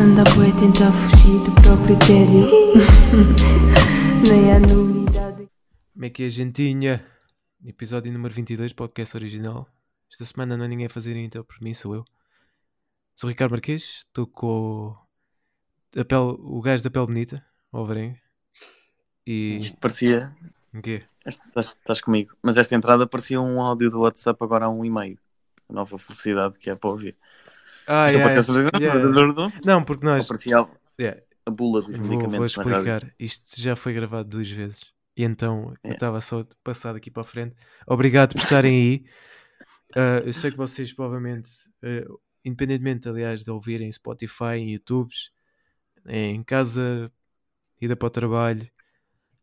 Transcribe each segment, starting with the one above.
Anda bué tentar fugir do próprio tédio. Nem há novidade. Como é que é, gentinha? Episódio número 22, podcast original. Esta semana não é ninguém a fazer então, por mim sou eu. Sou o Ricardo Marques, estou com o, a pele, o gajo da pele bonita, o Alvarenga. E. Isto parecia. O quê? Estás, estás comigo. Mas esta entrada parecia um áudio do WhatsApp agora a um e-mail. A nova velocidade que é para ouvir. Ah, yeah, yeah. mas Não, porque nós. Parecia a, yeah, a bula dos vou, vou explicar. Isto já foi gravado duas vezes. E então eu estava só passado aqui para a frente. Obrigado por estarem aí. Ah, eu sei que vocês provavelmente, ah, independentemente, aliás, de ouvirem Spotify, em YouTubes, em casa, ida para o trabalho,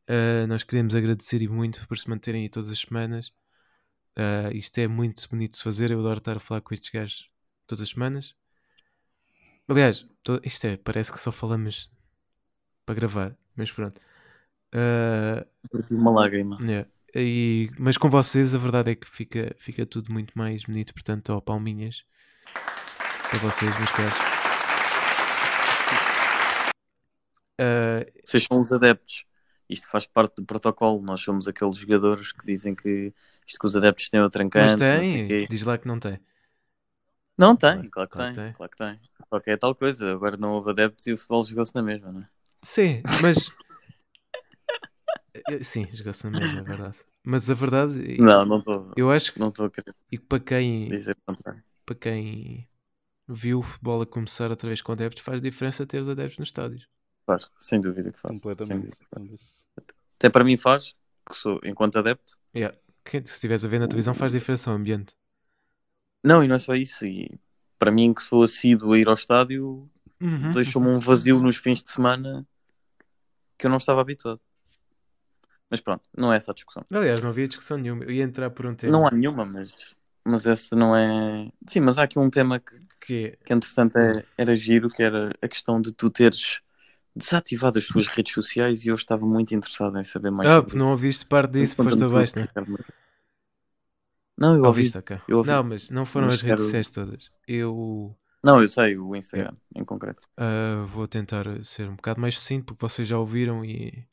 ah, nós queremos agradecer e muito por se manterem aí todas as semanas. Isto é muito bonito de fazer. Eu adoro estar a falar com estes gajos todas as semanas. Aliás, to- isto é, parece que só falamos para gravar, mas pronto. Partiu uma lágrima. Yeah. E- mas com vocês a verdade é que fica, fica tudo muito mais bonito, portanto, ó, palminhas para vocês, meus caros. Ah, Vocês são os adeptos. Isto faz parte do protocolo. Nós somos aqueles jogadores que dizem que isto que os adeptos têm outro encanto. mas tem, diz lá que não tem. Não tem, claro que Claro que tem, tem. Claro que tem. Só que é tal coisa. Agora não houve adeptos e o futebol jogou-se na mesma, não é? Sim, mas. Eh, Sim, jogou-se na mesma, é verdade. Mas a verdade, Não, não estou. eu acho que Não estou a querer e para quem, dizer para quem viu o futebol a começar outra vez com adeptos, faz diferença ter os adeptos nos estádios. Faz, sem dúvida que faz. Sem Completamente. dúvida. Até para mim faz, que sou, enquanto adepto. Yeah. Que- Se estiveres a ver na televisão, faz diferença ao ambiente. Não, e não é só isso. E para mim, que sou assíduo a ir ao estádio, Uhum. deixou-me um vazio nos fins de semana que eu não estava habituado. Mas pronto, não é essa a discussão. Aliás, não havia discussão nenhuma. Eu ia entrar por um tema Não há nenhuma, mas, mas essa não é. Sim, mas há aqui um tema que, que é. que entretanto é, era giro, que era a questão de tu teres desativado as tuas redes sociais e eu estava muito interessado em saber mais Ah, não ouviste parte disso, foste abaixo, né? Não, eu ouvi. Ouviste, ok. eu ouvi. Não, mas não foram Mas as redes quero- sociais todas. Eu Não, eu sei, o Instagram, em concreto. ah, vou tentar ser um bocado mais sucinto, porque vocês já ouviram e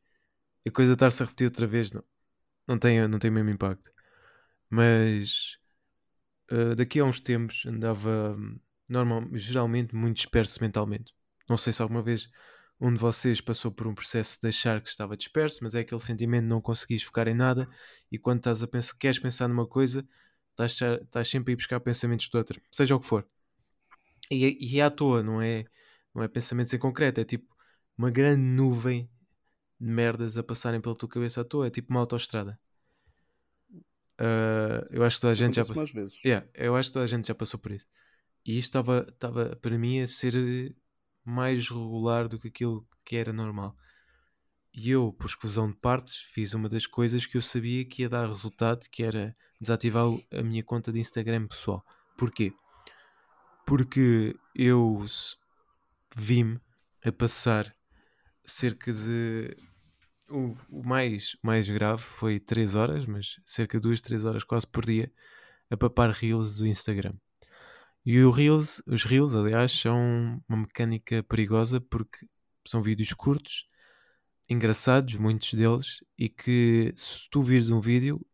a coisa estar-se a repetir outra vez não, não, tem, não tem o mesmo impacto. Mas ah, daqui a uns tempos andava hum, normal, geralmente muito disperso mentalmente. Não sei se alguma vez um de vocês passou por um processo de achar que estava disperso, mas é aquele sentimento de não conseguires focar em nada e quando estás a pensar, queres pensar numa coisa, estás, estás sempre a ir buscar pensamentos de outra, seja o que for. E, é- e é à toa, não é, não é pensamentos em concreto, é tipo uma grande nuvem de merdas a passarem pela tua cabeça à toa, é tipo uma autoestrada. Ah, eu acho que toda a gente já vezes. Yeah, eu acho que toda a gente já passou por isso. E isto estava, estava para mim a ser eh, mais regular do que aquilo que era normal. E eu, por exclusão de partes, fiz uma das coisas que eu sabia que ia dar resultado, que era desativar a minha conta de Instagram pessoal. Porquê? Porque eu vi-me a passar cerca de. O, o mais, mais grave foi 3 horas, mas cerca de 2, 3 horas quase por dia a papar reels do Instagram. E o reels, os reels, aliás, são uma mecânica perigosa porque são vídeos curtos, engraçados, muitos deles, e que se tu vires um vídeo,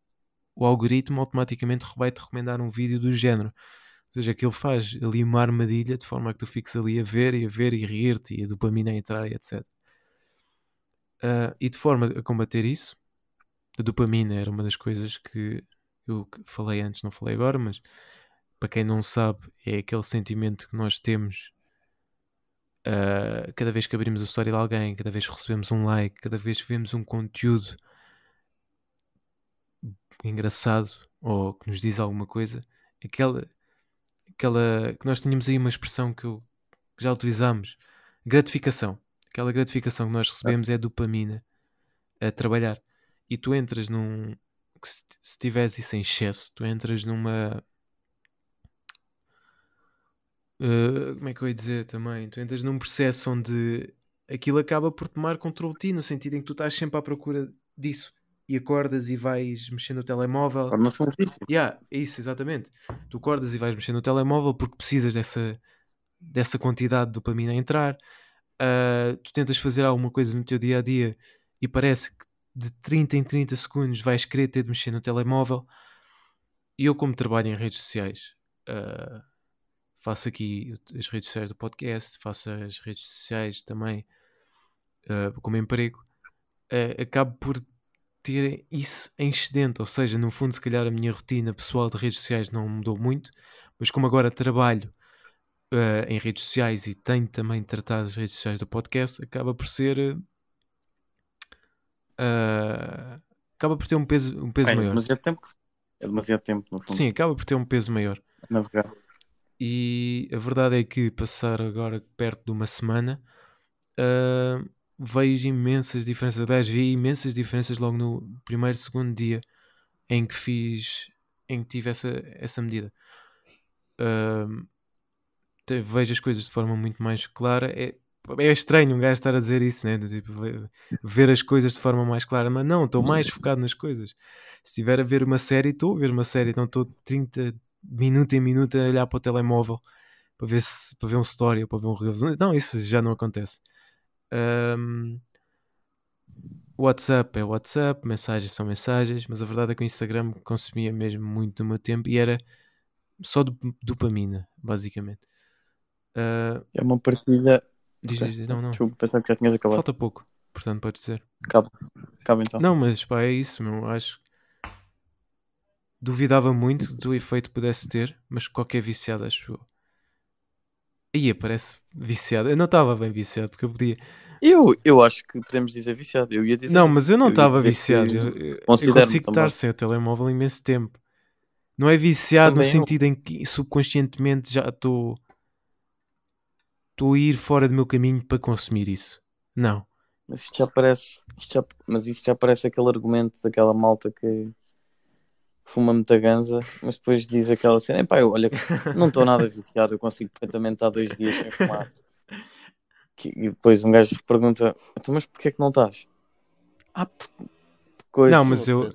o algoritmo automaticamente vai-te recomendar um vídeo do género. Ou seja, aquilo faz ali uma armadilha de forma a que tu fiques ali a ver e a ver e rir-te e a dopamina a entrar e etc. Ah, e de forma a combater isso, a dopamina era uma das coisas que eu falei antes, não falei agora, mas para quem não sabe, é aquele sentimento que nós temos ah, cada vez que abrimos a história de alguém, cada vez que recebemos um like, cada vez que vemos um conteúdo engraçado ou que nos diz alguma coisa, aquela, aquela que nós tínhamos aí uma expressão que, eu, que já utilizamos, gratificação. Aquela gratificação que nós recebemos é dopamina a trabalhar. E tu entras num. se, se tiveres isso em excesso, tu entras numa. Uh, como é que eu ia dizer também? Tu entras num processo onde aquilo acaba por tomar controle de ti, no sentido em que tu estás sempre à procura disso e acordas e vais mexer no telemóvel. Torna-se um vício. Yeah, é isso, exatamente. Tu acordas e vais mexer no telemóvel porque precisas dessa, dessa quantidade de dopamina a entrar. Uh, tu tentas fazer alguma coisa no teu dia a dia e parece que de 30 em 30 segundos vais querer ter de mexer no telemóvel. E eu, como trabalho em redes sociais, uh, faço aqui as redes sociais do podcast, faço as redes sociais também uh, como emprego, uh, acabo por ter isso em excedente, ou seja, no fundo, se calhar a minha rotina pessoal de redes sociais não mudou muito, mas como agora trabalho uh, em redes sociais e tenho também tratado as redes sociais do podcast, acaba por ser. Uh, acaba por ter um peso, um peso É, maior. demasiado tempo. É demasiado tempo, no fundo. Sim, acaba por ter um peso maior. Navegar. E a verdade é que passar agora perto de uma semana ah, vejo imensas diferenças. Aliás, vi imensas diferenças logo no primeiro, segundo dia em que fiz, em que tive essa, essa medida. Te- vejo as coisas de forma muito mais clara. É, é estranho um gajo estar a dizer isso, né? Tipo, ve- ver as coisas de forma mais clara, mas não, estou mais focado nas coisas. Se estiver a ver uma série, estou a ver uma série, então estou 30 minuto em minuto a olhar para o telemóvel para ver, se, para ver um story ou para ver um reels. Não, isso já não acontece. Ahm, WhatsApp é WhatsApp, mensagens são mensagens, mas a verdade é que o Instagram consumia mesmo muito do meu tempo e era só do- dopamina, basicamente. Ah, É uma partilha. diz, Ok. diz, não, não. Desculpa, pensava que já tinhas acabado. Falta pouco, portanto podes dizer. Acaba. Acaba então. Não, mas pá, é isso, meu. Acho que duvidava muito do efeito que pudesse ter, mas qualquer viciado acho eu. Ia, parece viciado. Eu não estava bem viciado, porque eu podia. Eu, eu acho que podemos dizer viciado. Eu ia dizer Não, mas eu não estava viciado. Eu, eu- eu consigo estar sem o telemóvel imenso tempo. Não é viciado no Também eu. sentido em que subconscientemente já estou. Estou a ir fora do meu caminho para consumir isso. Não. Mas isto já parece. Isto já, mas isto já parece aquele argumento daquela malta que fuma muita ganza, mas depois diz aquela cena: pá, eu, olha, não estou nada viciado, eu consigo perfeitamente estar dois dias sem fumar. E depois um gajo pergunta: então, mas porquê é que não estás? Ah, por, coisa. Não, mas eu,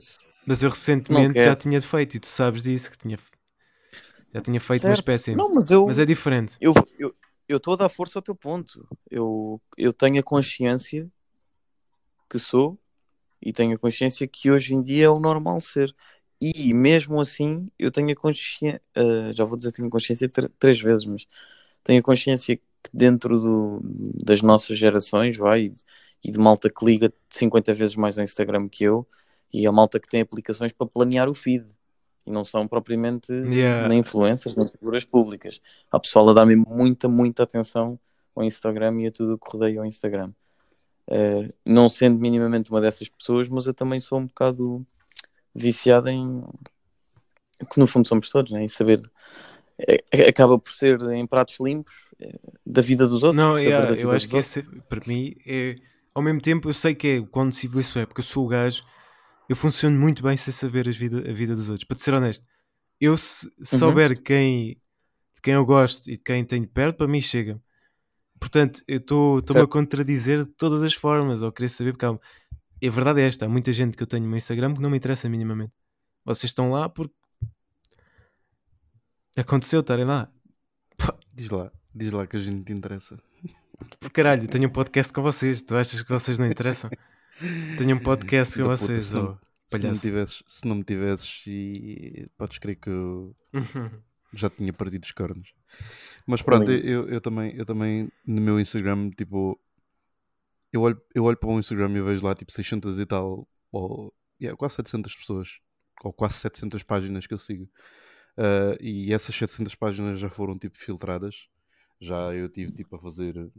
mas eu recentemente já tinha feito e tu sabes disso, que tinha, já tinha feito uma Certo. espécie. Não, mas eu. Mas é diferente. eu estou a dar força ao teu ponto. Eu, eu tenho a consciência que sou e tenho a consciência que hoje em dia é o normal ser. E mesmo assim, eu tenho a consciência. já vou dizer tenho consciência tr- três vezes, mas tenho a consciência que dentro do, das nossas gerações, vai, e, e de malta que liga 50 vezes mais ao Instagram que eu, e a malta que tem aplicações para planear o feed. E não são propriamente Yeah. nem influencers, nem figuras públicas. Há pessoal a dar-me muita, muita atenção ao Instagram e a tudo o que rodeia ao Instagram. Eh, não sendo minimamente uma dessas pessoas, mas eu também sou um bocado viciado em que no fundo somos todos, né? em saber é- é- acaba por ser em pratos limpos eh, da vida dos outros. Não, yeah, eu acho que esse, para mim, é. Ao mesmo tempo, eu sei que é quando sigo isso é porque eu sou o gajo, eu funciono muito bem sem saber as vida, a vida dos outros. Para te ser honesto, eu se se Uhum. souber quem, de quem eu gosto e de quem tenho perto, para mim chega. Portanto, eu estou-me a contradizer de todas as formas, ou querer saber, porque há, a verdade é esta: há muita gente que eu tenho no meu Instagram que não me interessa minimamente. Vocês estão lá porque aconteceu estarem lá. Pá, Diz lá, diz lá que a gente te interessa. por caralho, tenho um podcast com vocês. Tu achas que vocês não interessam? Tenho um podcast com Da vocês, se não- oh, Se não, me palhaço. tivesses, se não me tivesses, e podes crer que eu já tinha partido os cornos. Mas pronto, eu, eu, também, eu também no meu Instagram, tipo, eu olho, eu olho para o Instagram e vejo lá tipo 600 e tal, ou yeah, quase 700 pessoas, ou quase 700 páginas que eu sigo. Ah, e essas 700 páginas já foram tipo filtradas. Já eu tive tipo a fazer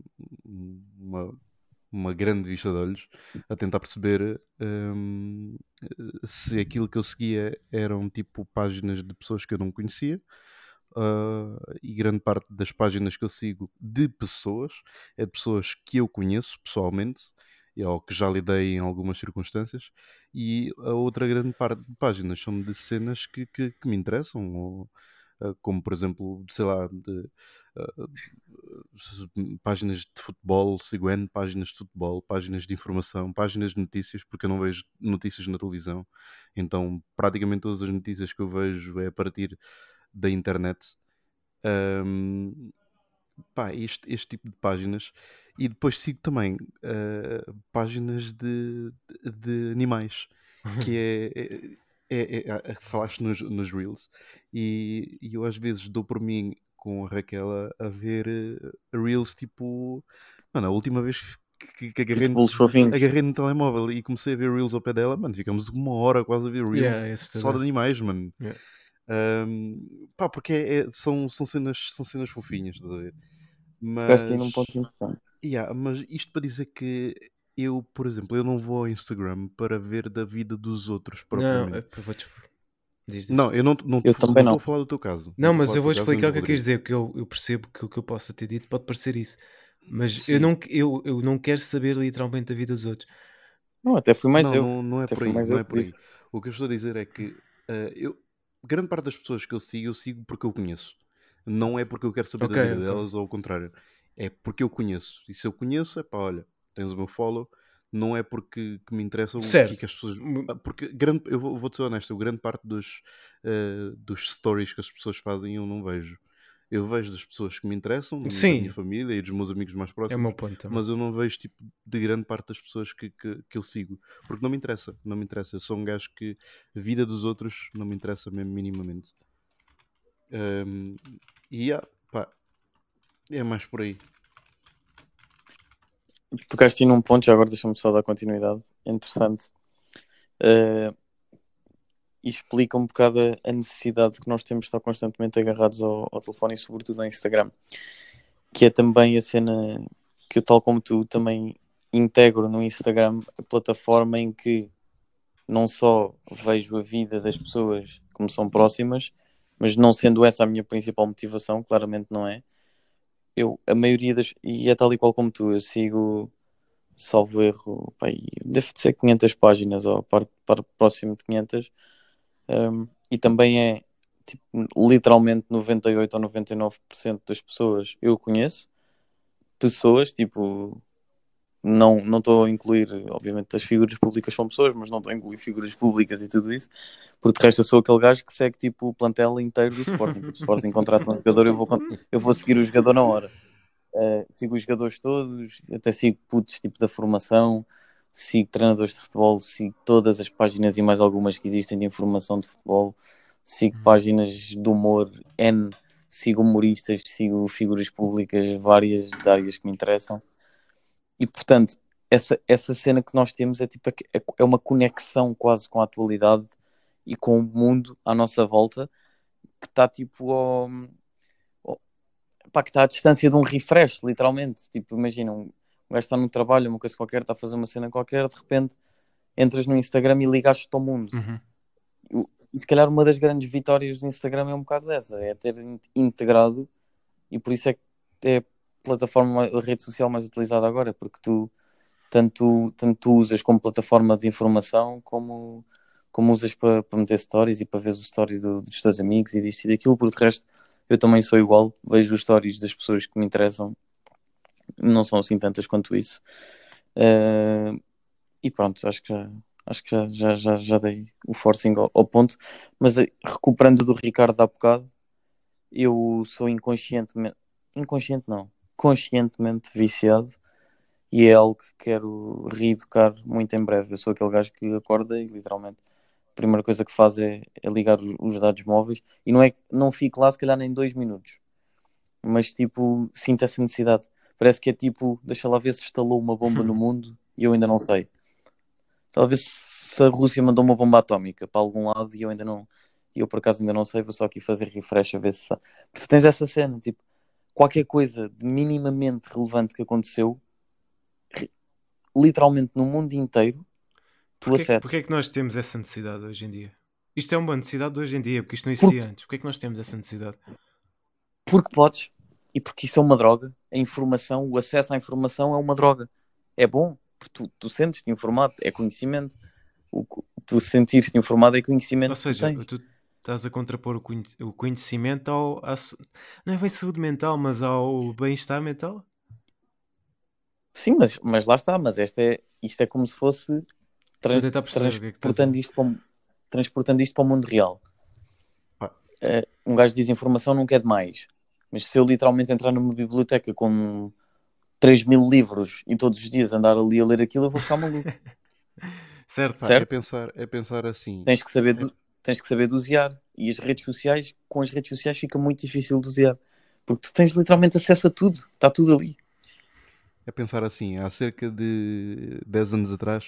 uma, uma grande vista de olhos a tentar perceber hum, se aquilo que eu seguia eram tipo páginas de pessoas que eu não conhecia. Ah, e grande parte das páginas que eu sigo de pessoas é de pessoas que eu conheço pessoalmente ou que já lidei em algumas circunstâncias e a outra grande parte de páginas são de cenas que, que, que me interessam ou, ah, como por exemplo, sei lá, de, s- páginas de futebol, sigo N páginas de futebol, páginas de informação, páginas de notícias, porque eu não vejo notícias na televisão, então praticamente todas as notícias que eu vejo é a partir da internet. Ahm, pá, este, este tipo de páginas e depois sigo também eh, páginas de, de animais que é, é, é, é- é- falaste nos, nos Reels e, e eu às vezes dou por mim com a Raquel a, ver eh, Reels tipo mano, a última vez que, que agarrei, no- agarrei no telemóvel e comecei a ver Reels ao pé dela, mano, ficamos uma hora quase a ver Reels Yeah, só de animais, mano. Yeah. Ahm, pá, porque é- é- são, são, cenas, são cenas fofinhas, estás a ver? Mas, num ponto importante. yeah, mas isto para dizer que eu, por exemplo, eu não vou ao Instagram para ver da vida dos outros Não, propriamente. é, pá, vou te... diz, diz. Não, eu não, não, Eu tô- também não não. estou a falar do teu caso. Não, mas eu vou explicar o que é que queres Rodrigo. dizer, porque eu, eu percebo que o que eu possa ter dito pode parecer isso. Mas Sim. eu não, eu, eu não quero saber literalmente a vida dos outros. Não, até fui mais não, eu. não, não é Até por aí, não eu é por aí. O que eu estou a dizer é que eh, eu, grande parte das pessoas que eu sigo, eu sigo porque eu conheço. Não é porque eu quero saber Ok, da vida ok. delas ou ao contrário. É porque eu conheço. E se eu conheço, é pá, olha, tens o meu follow. Não é porque que me interessa o que, é Certo. que as pessoas. Ah, Porque grande, eu vou, vou-te ser honesto, grande parte dos, eh, dos stories que as pessoas fazem eu não vejo. Eu vejo das pessoas que me interessam, da Sim. minha família e dos meus amigos mais É o próximos meu ponto também. mas eu não vejo tipo de grande parte das pessoas que, que, que eu sigo porque não me interessa, não me interessa. Eu sou um gajo que a vida dos outros não me interessa mesmo minimamente. Ahm, e yeah, pá, é mais por aí. Tocaste aí num ponto, já agora deixa-me só dar continuidade. É interessante. Eh, e explica um bocado a- necessidade que nós temos de estar constantemente agarrados ao, ao telefone e, sobretudo, ao Instagram. Que é também a cena que eu, tal como tu, também integro no Instagram a plataforma em que não só vejo a vida das pessoas como são próximas, mas não sendo essa a minha principal motivação, claramente não é. Eu, a maioria das. E é tal e qual como tu, eu sigo, salvo erro, pá, aí deve de ser 500 páginas ou par, próximo de 500, um, e também é tipo, literalmente 98 ou 99% das pessoas eu conheço, pessoas, tipo, não não estou a incluir, obviamente as figuras públicas são pessoas, mas não estou a incluir figuras públicas e tudo isso, porque de resto eu sou aquele gajo que segue tipo o plantel inteiro do Sporting, tipo, o Sporting contrata um jogador, eu vou, eu vou seguir o jogador na hora. Uh, sigo os jogadores todos, até sigo putos tipo da formação, sigo treinadores de futebol, sigo todas as páginas e mais algumas que existem de informação de futebol, sigo páginas de humor, N, sigo humoristas, sigo figuras públicas várias de áreas que me interessam. E portanto, essa, essa cena que nós temos é tipo é é uma conexão quase com a atualidade e com o mundo à nossa volta que está tipo ao, ao- pá, que está à distância de um refresh, literalmente. Tipo, imagina, um, um gajo está no trabalho, uma coisa qualquer, está a fazer uma cena qualquer, de repente entras no Instagram e ligaste-te ao mundo. Uhum. E se calhar uma das grandes vitórias do Instagram é um bocado essa, é ter in- integrado e por isso é que é a plataforma, a rede social mais utilizada agora, porque tu tanto, tanto tu usas como plataforma de informação como, como usas para, para meter stories e para ver o story do- dos teus amigos e disto e daquilo, porque de resto eu também sou igual, vejo os stories das pessoas que me interessam, não são assim tantas quanto isso. Eh, e pronto, acho que já, acho que já, já, já, já dei o forcing ao, ao ponto, mas eh, recuperando do Ricardo há bocado, eu sou inconscientemente, inconsciente não, conscientemente viciado e é algo que quero reeducar muito em breve. Eu sou aquele gajo que acorda e literalmente a primeira coisa que faz é, é ligar os, os dados móveis e não é não fico lá se calhar nem dois minutos, mas tipo, sinto essa necessidade. Parece que é tipo, deixa lá ver se instalou uma bomba no mundo e eu ainda não sei. Talvez se a Rússia mandou uma bomba atómica para algum lado e eu ainda não, e eu por acaso ainda não sei, vou só aqui fazer refresh a ver se. Tu tens essa cena, tipo, qualquer coisa de minimamente relevante que aconteceu, literalmente no mundo inteiro, tu Porquê, acertas. porquê é que nós temos essa necessidade hoje em dia? Isto é uma necessidade de hoje em dia, porque isto não existia antes. Porquê é que nós temos essa necessidade? Porque podes, e porque isso é uma droga. A informação, o acesso à informação é uma droga. É bom, porque tu, tu sentes-te informado, é conhecimento. O, tu sentir-te informado é conhecimento Ou seja, tu estás a contrapor o conhe- o conhecimento ao. à não é bem saúde mental, mas ao bem-estar mental? Sim, mas, mas lá está, mas esta é, isto é como se fosse é transportando, isto para, o- transportando isto para o mundo real. Pá. Eh, um gajo diz informação nunca é demais. Mas se eu literalmente entrar numa biblioteca com 3 mil livros e todos os dias andar ali a ler aquilo, eu vou ficar maluco. Certo, É Certo? pensar, é pensar assim. tens que saber do- tens que saber dosear e as redes sociais com as redes sociais fica muito difícil dosear porque tu tens literalmente acesso a tudo está tudo ali É pensar assim, há cerca de 10 anos atrás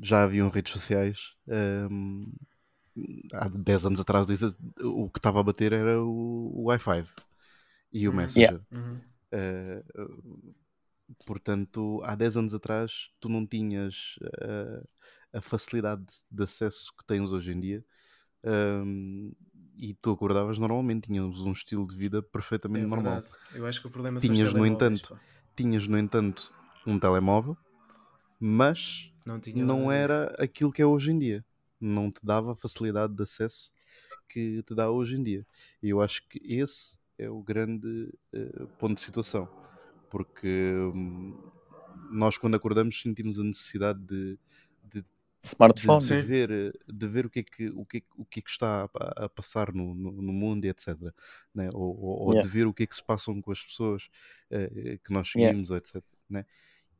já haviam redes sociais. hum, há 10 anos atrás o que estava a bater era o, o Wi-Fi e o Hum. Messenger. Uhum. Eh, portanto, há 10 anos atrás tu não tinhas eh, a facilidade de acesso que tens hoje em dia. hum, e tu acordavas normalmente, tínhamos um estilo de vida perfeitamente É normal. Eu acho que o problema são os Tinhas, no entanto, pá. Tinhas, no entanto, um telemóvel, mas não, tinha não disso. era aquilo que é hoje em dia. Não te dava a facilidade de acesso que te dá hoje em dia. E eu acho que esse é o grande eh, ponto de situação. Porque hum, nós, quando acordamos, sentimos a necessidade de, de, de- smartphone de Sim. ver, eh, de ver o, que é que, o, que é, o que é que está a, a passar no, no, no mundo e etc. né? Ou, ou- ou Yeah. de ver o que é que se passam com as pessoas eh, que nós Yeah. seguimos, ou etc. né?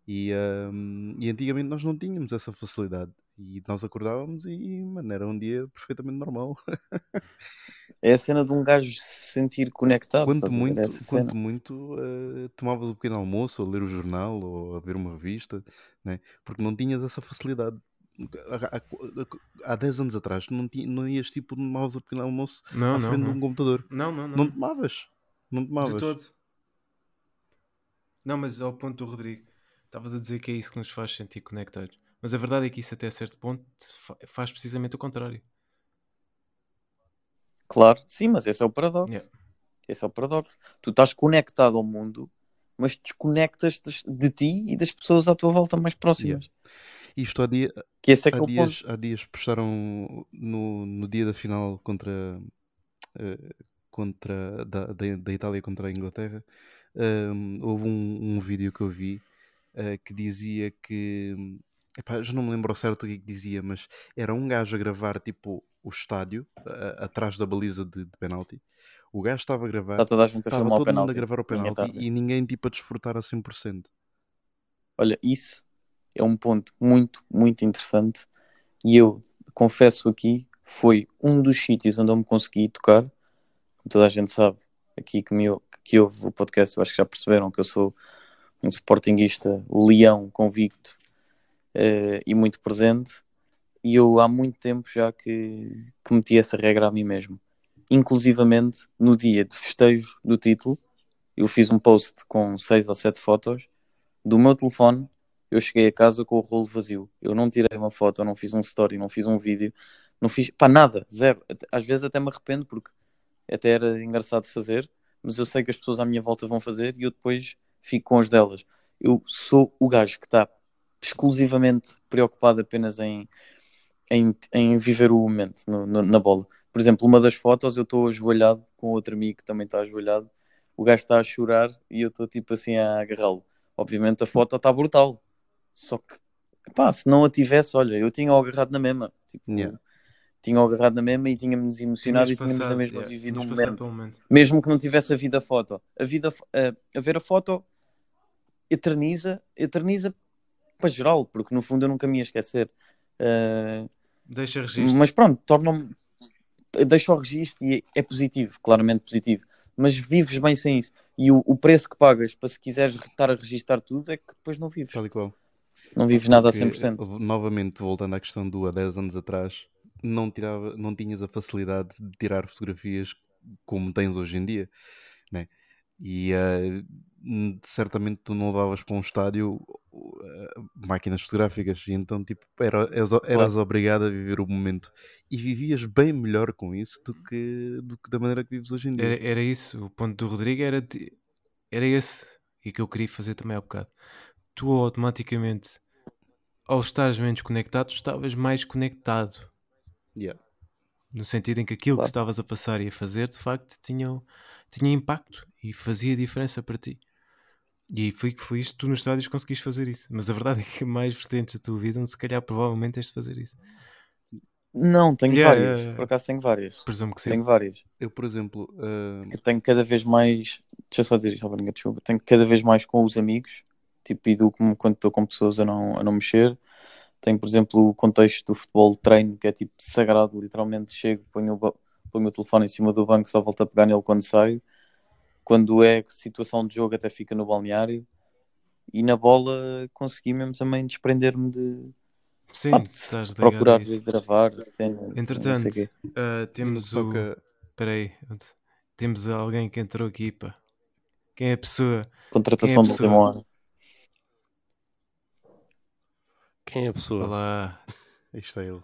E, hum, e antigamente nós não tínhamos essa facilidade. E nós acordávamos e, mano, era um dia perfeitamente normal. é a cena de um gajo se sentir conectado Quanto muito, quanto muito eh, tomavas o pequeno almoço, ou ler o jornal, ou a ver uma revista, né? porque não tinhas essa facilidade. Há, há, há 10 anos atrás não, tinha, não ias tipo tomavas o pequeno almoço Não, à não, frente de não. um computador. Não, não, não. Não tomavas. Não tomavas. De todo. Não, mas ao ponto do Rodrigo, estavas a dizer que é isso que nos faz sentir conectados. Mas a verdade é que isso até certo ponto fa- faz precisamente o contrário. claro sim mas esse é o paradoxo Yeah. esse é o paradoxo tu estás conectado ao mundo mas desconectas de, de ti e das pessoas à tua volta mais próximas Isto há, dia, que esse é que há, é ponto dias, há dias postaram no, no dia da final contra, eh, contra da, da, da Itália contra a Inglaterra. hum, houve um, um vídeo que eu vi eh, que dizia que epá, já não me lembro certo o que, é que dizia, mas era um gajo a gravar tipo o estádio a- atrás da baliza de, de penalti. O gajo estava a gravar, a a estava o todo mundo a penalti gravar o Ninguém tá a penalti e ninguém tipo a desfrutar a 100%. Olha, isso é um ponto muito, muito interessante. E eu confesso aqui, foi um dos sítios onde eu me consegui tocar. Como toda a gente sabe, aqui que, me, que ouve o podcast, eu acho que já perceberam que eu sou um sportinguista leão convicto eh, e muito presente. E eu há muito tempo já que, que meti essa regra a mim mesmo. Inclusivamente no dia de festejo do título, eu fiz um post com seis ou sete fotos do meu telefone eu cheguei a casa com o rolo vazio. Eu não tirei uma foto, não fiz um story, não fiz um vídeo, não fiz pá, nada, zero. Às vezes até me arrependo porque até era engraçado fazer, mas eu sei que as pessoas à minha volta vão fazer e eu depois fico com as delas. Eu sou o gajo que está exclusivamente preocupado apenas em, em, em viver o momento no- no- na bola. Por exemplo, uma das fotos eu estou ajoelhado com outro amigo que também está ajoelhado. O gajo está a chorar e eu estou tipo assim a agarrá-lo. Obviamente a foto está brutal. Só que, pá, se não a tivesse, olha, eu tinha-o agarrado na mesma. Tipo, Yeah. tinha-o agarrado na mesma e tínhamos emocionado Tinhas e tínhamos na passado, mesma yeah, vivido um momento. momento. Mesmo que não tivesse a vida foto. A, vida, a, a ver a foto eterniza, eterniza para geral, porque no fundo eu nunca me ia esquecer. Uh, Deixa registro. mas pronto, torna-me. Deixa o registro e é positivo, claramente positivo. Mas vives bem sem isso. E o, o preço que pagas para se quiseres estar a registar tudo é que depois não vives. Tal e qual. Não vives nada a Porque, 100%. eh, Novamente, voltando à questão do há 10 anos atrás, não, tirava, não tinhas a facilidade de tirar fotografias como tens hoje em dia, né? E hum, certamente tu não levavas para um estádio eh, máquinas fotográficas, e então tipo, era, eras, eras obrigado a viver o momento e vivias bem melhor com isso do que, do que da maneira que vives hoje em dia. Era, era isso, o ponto do Rodrigo era, era esse e que eu queria fazer também há bocado. Tu automaticamente, ao estares menos conectado, estavas mais conectado. Yeah. No sentido em que aquilo Claro. que estavas a passar e a fazer, de facto, tinha, tinha impacto e fazia diferença para ti. E fico feliz que tu nos estádios conseguiste fazer isso. Mas a verdade é que mais vertentes da tua vida, se calhar, provavelmente tens de fazer isso. Não, tenho Yeah, várias. yeah, yeah. Por acaso tenho várias. Presumo que sim. Tenho várias. Eu, por exemplo, Que tenho cada vez mais. Deixa eu só dizer isto, Belinha, desculpa. Tenho cada vez mais com os amigos. Tipo, educo-me quando estou com pessoas a não, a não mexer. Tenho, por exemplo, o contexto do futebol de treino, que é tipo sagrado. Literalmente chego, ponho o, ponho o telefone em cima do banco, só volto a pegar nele quando saio. Quando é situação de jogo, até fica no balneário. E na bola consegui mesmo também desprender-me de, Sim, de estás procurar isso. gravar. cenas, não sei Entretanto, ah, temos o. que- Espera aí. Temos alguém que entrou aqui, pá. Quem é a pessoa? Contratação Quem é a de última pessoa? hora. Quem é a pessoa? Olá. aí está ele.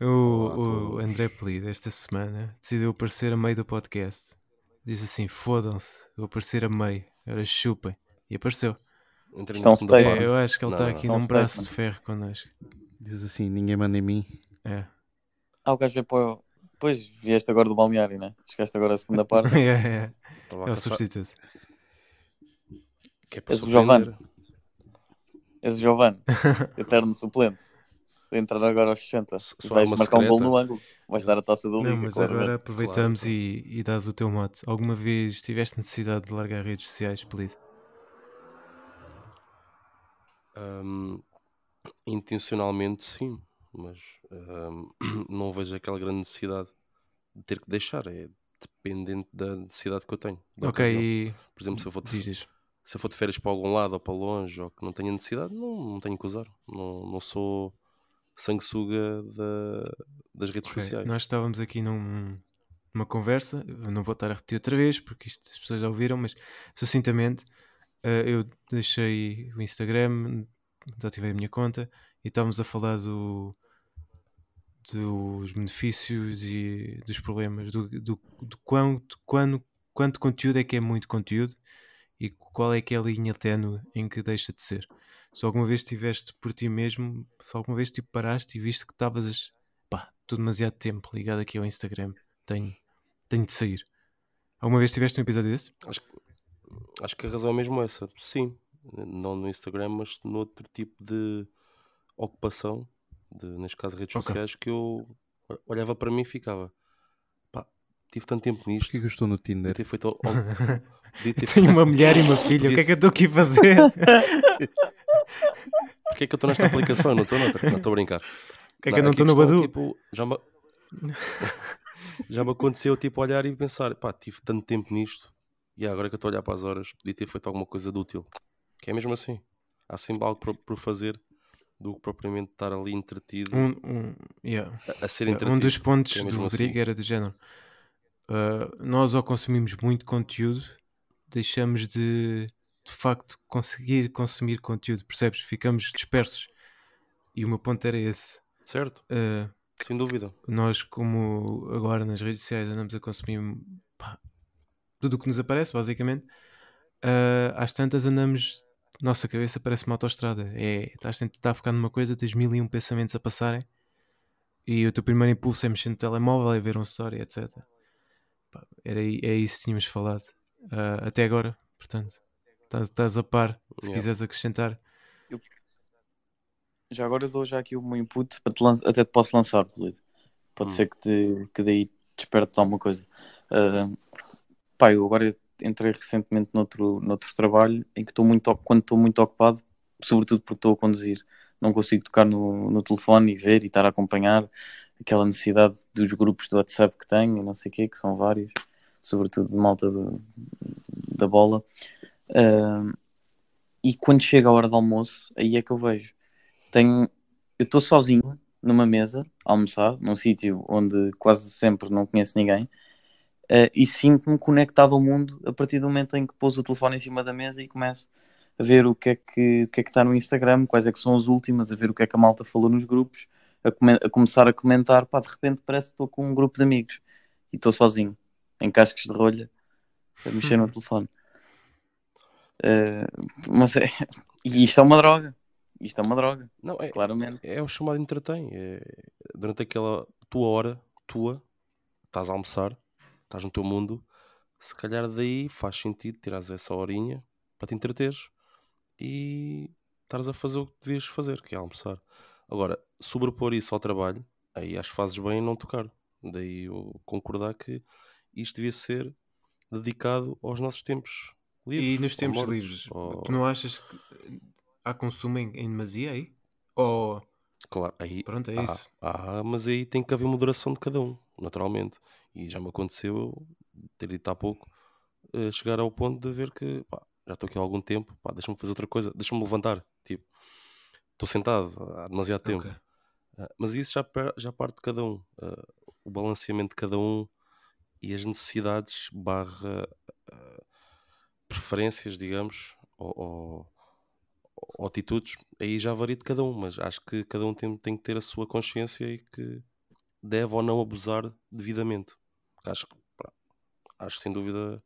O, Olá o. André Pelido, esta semana, decidiu aparecer a meio do podcast. Diz assim: fodam-se, vou aparecer a meio, agora chupem. E apareceu. Isto é. É, eu acho que ele está aqui não. num Não, braço de ferro connosco. Diz assim: ninguém manda em mim. É. Ah, o gajo veio para o... Pois, vieste agora do balneário, né? Chegaste agora à segunda parte. é, é, é o substituto. Que é para És o Giovanni. És o Giovanni, eterno suplente. Entrar agora aos 60. S- E só vais marcar um gol secreta. no ângulo. Vais dar a taça da Liga, Não, mas claramente. agora aproveitamos Claro, e, e dás o teu mote. Alguma vez tiveste necessidade de largar redes sociais, Pelido? Ahm, intencionalmente, sim, mas ahm, não vejo aquela grande necessidade de ter que deixar. É dependente da necessidade que eu tenho. ok, e. Por exemplo, se eu, for de, Diz, diz. se eu for de férias para algum lado ou para longe ou que não tenha necessidade, não, não tenho que usar. Não, não sou sanguessuga da, das redes Ok, sociais. Nós estávamos aqui num- numa conversa, eu não vou estar a repetir outra vez porque isto as pessoas já ouviram, mas sucintamente eh, eu deixei o Instagram, desativei a minha conta e estávamos a falar do, dos benefícios e dos problemas, do, do, do quanto, quando, quanto conteúdo é que é muito conteúdo e qual é que é a linha ténue em que deixa de ser. Se alguma vez tiveste por ti mesmo, se alguma vez tipo paraste e viste que estavas pá, estou demasiado tempo ligado aqui ao Instagram, tenho, tenho de sair. Alguma vez tiveste um episódio desse? Acho, que- acho que a razão é mesmo essa. Sim, não no Instagram, mas noutro tipo de ocupação, de, neste caso redes Ok. sociais, que eu olhava para mim e ficava pá, tive tanto tempo nisto, Porquê que eu estou no podia Tinder? ter feito podia ter- Tenho uma mulher e uma filha, o que é que eu estou aqui a fazer? Porquê é que eu estou nesta aplicação? Não estou noutra, não estou a brincar. O que é que eu não estou no Badu? tipo, já, me... já me aconteceu tipo, olhar e pensar, pá, tive tanto tempo nisto e agora que eu estou a olhar para as horas, podia ter feito alguma coisa de útil. Que é mesmo assim. Há sempre algo por, fazer do que propriamente estar ali entretido Um, um, yeah. a, a ser Um entretido. dos pontos é do mesmo Rodrigo assim. era do género. uh, nós ao consumimos muito conteúdo, deixamos de de facto conseguir consumir conteúdo, percebes? Ficamos dispersos. E o meu ponto era esse. Certo? Uh, Sem dúvida. nós, como agora nas redes sociais andamos a consumir pá, tudo o que nos aparece, basicamente, ah, às tantas andamos, nossa cabeça parece uma autostrada. É, estás sempre a ficar numa coisa, tens mil e um pensamentos a passarem e o teu primeiro impulso é mexer no telemóvel, é ver um story, etc. Pá, era, é isso que tínhamos falado ah, até agora, portanto, estás, estás a par. Se Yeah. quiseres acrescentar, Já agora eu dou já aqui o meu input, para te até te posso lançar, Polido. Pode Hum. ser que, te, que daí desperte alguma coisa. Pá, eu agora entrei recentemente noutro, noutro trabalho em que estou muito, quando estou muito ocupado, sobretudo porque estou a conduzir, não consigo tocar no, no telefone e ver e estar a acompanhar aquela necessidade dos grupos do WhatsApp que tenho e não sei o quê, que são vários, sobretudo de malta do- da bola. Ah, e quando chega a hora do almoço, aí é que eu vejo. Tenho, eu estou sozinho numa mesa a almoçar, num sítio onde quase sempre não conheço ninguém, eh, e sinto-me conectado ao mundo a partir do momento em que pôs o telefone em cima da mesa e começo a ver o que é que, o que, é que está no Instagram, quais é que são as últimas, a ver o que é que a malta falou nos grupos, a, come- a começar a comentar, pá, de repente parece que estou com um grupo de amigos e estou sozinho, em cascos de rolha, a mexer no telefone. Eh, mas é, e isto é uma droga, isto é uma droga, Não, é, claramente. é o chamado entretém. É, durante aquela tua hora, tua, estás a almoçar, estás no teu mundo, se calhar daí faz sentido tirares essa horinha para te entreteres e estares a fazer o que devias fazer, que é almoçar. Agora, sobrepor isso ao trabalho, aí acho que fazes bem em não tocar. Daí eu concordar que isto devia ser dedicado aos nossos tempos livres. E nos tempos mortos, livres, ou- tu não achas que há consumo em, em demasia aí? Ou Claro, aí pronto, é há, isso. há, mas aí tem que haver moderação de cada um, naturalmente. E já me aconteceu ter dito há pouco eh, chegar ao ponto de ver que pá, já estou aqui há algum tempo, pá, deixa-me fazer outra coisa, deixa-me levantar. Tipo, estou sentado há demasiado tempo. Ok. Ah, mas isso já, já parte de cada um. Ah, o balanceamento de cada um e as necessidades barra ah, preferências, digamos, ou, ou- ou atitudes, aí já varia de cada um, mas acho que cada um tem, tem que ter a sua consciência e que deve ou não abusar devidamente. Acho, acho sem dúvida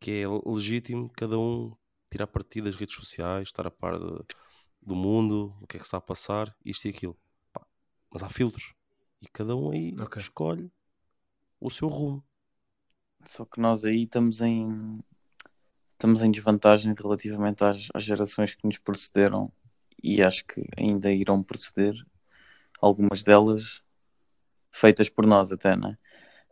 que é legítimo cada um tirar partido das redes sociais, estar a par de- do mundo, o que é que se está a passar, isto e aquilo. Pá, mas há filtros. E cada um aí Ok. escolhe o seu rumo. Só que nós aí estamos em estamos em desvantagem relativamente às, às gerações que nos precederam e acho que ainda irão preceder algumas delas feitas por nós até,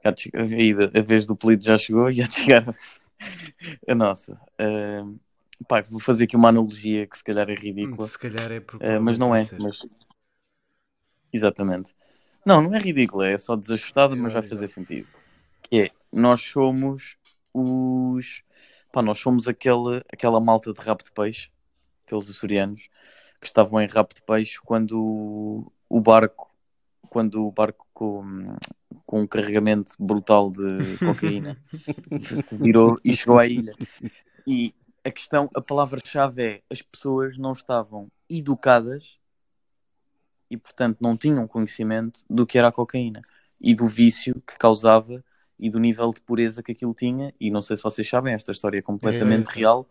é? Te- Aí a vez do apelido já chegou e de chegar a nossa. Ahm, pá, vou fazer aqui uma analogia que se calhar é ridícula. Se calhar é porque. Uh, mas não é. Mas... Exatamente. Não, não é ridículo, é só desajustado, mas É, vai fazer sentido. Que é, nós somos os. Pá, nós somos aquele, aquela malta de rabo de peixe, aqueles açorianos, que estavam em rabo de peixe quando o- o barco, quando o barco com, com um carregamento brutal de cocaína se virou e chegou à ilha. E a questão, a palavra-chave é as pessoas não estavam educadas e, portanto, não tinham conhecimento do que era a cocaína e do vício que causava e do nível de pureza que aquilo tinha. E não sei se vocês sabem, esta história é completamente sei. real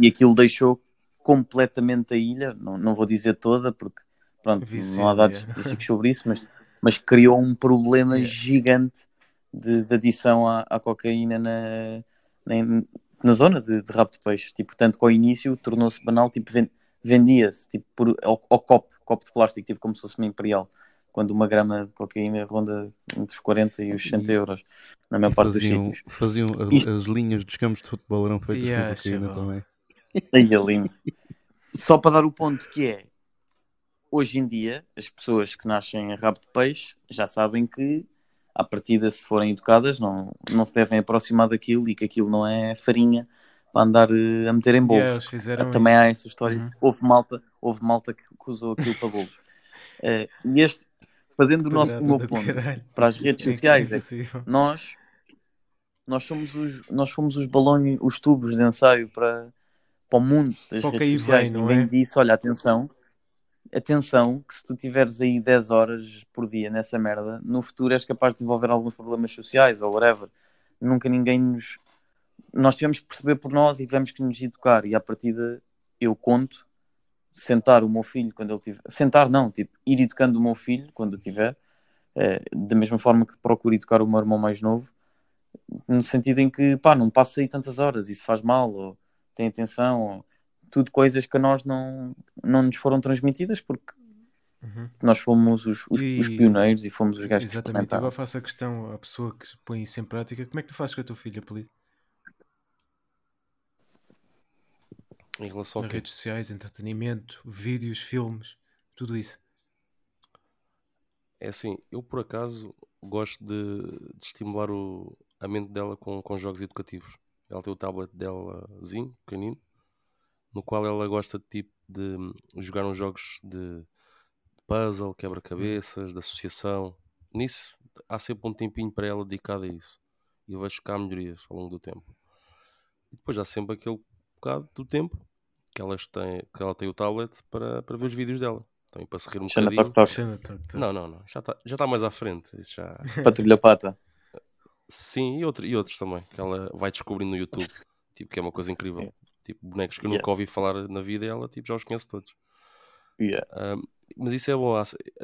e aquilo deixou completamente a ilha. Não, não vou dizer toda, porque pronto, não há dados estatísticos sobre isso, mas, mas criou um problema gigante de, de adição à, à cocaína na, na, na zona de, de rabo de peixe. Tipo, tanto que ao início tornou-se banal, tipo, ven- vendia-se tipo, por, ao, ao copo, copo de plástico, tipo como se fosse uma imperial. Quando uma grama de cocaína ronda entre os 40 e os 60 E- euros, na maior parte dos faziam, sítios. faziam as, Isto- as linhas dos campos de futebol eram feitas Yeah, com cocaína chaval. também. Aí é lindo. Só para dar o ponto que é, hoje em dia, as pessoas que nascem a rabo de peixe já sabem que, à partida, se forem educadas, não, não se devem aproximar daquilo e que aquilo não é farinha para andar eh, a meter em bolos. Yeah, Também isso. há essa história. Uhum. Houve malta, houve malta que, que usou aquilo para bolos. Eh, e este, fazendo o, nosso, o meu ponto caralho. para as redes É sociais, é que impossível. nós nós somos os nós fomos os balões os tubos de ensaio para, para o mundo das que redes sociais vem, ninguém é? disse olha atenção atenção que se tu tiveres aí 10 horas por dia nessa merda no futuro és capaz de desenvolver alguns problemas sociais ou whatever nunca ninguém nos nós tivemos que perceber por nós e tivemos que nos educar e à partida eu conto sentar o meu filho quando ele tiver sentar não tipo ir educando o meu filho quando eu tiver eh, da mesma forma que procuro educar o meu irmão mais novo, no sentido em que, pá, não passa aí tantas horas, isso faz mal, ou tem atenção, ou tudo coisas que a nós não, não nos foram transmitidas, porque Uhum. nós fomos os, os, E- os pioneiros e fomos os gajos que Exatamente. experimentaram. Agora faço a questão à pessoa que põe isso em prática. Como é que tu fazes com a tua filha, apelido? Em relação a quê? redes sociais, entretenimento, vídeos, filmes, tudo isso. É assim, eu por acaso gosto de, de estimular o- a mente dela com, com jogos educativos. Ela tem o tablet delazinho, pequenino, no qual ela gosta de, tipo, de jogar uns jogos de puzzle, quebra-cabeças, de associação. Nisso há sempre um tempinho para ela dedicado a isso. E eu vejo que há melhorias ao longo do tempo. E depois há sempre aquele bocado do tempo que, elas têm, que ela tem o tablet para, para ver os vídeos dela. Também para se rir um Xana bocadinho. Toc Toc, Xana, toc, toc. Não, não, não. Já está já tá mais à frente. Isso já... Patrulha Pata. Sim, e, outro, e outros também. Que ela vai descobrindo no YouTube. Tipo, que é uma coisa incrível. É. Tipo, bonecos que eu Yeah. nunca ouvi falar na vida e ela tipo, já os conhece todos. Yeah. Ahm, mas isso é bom.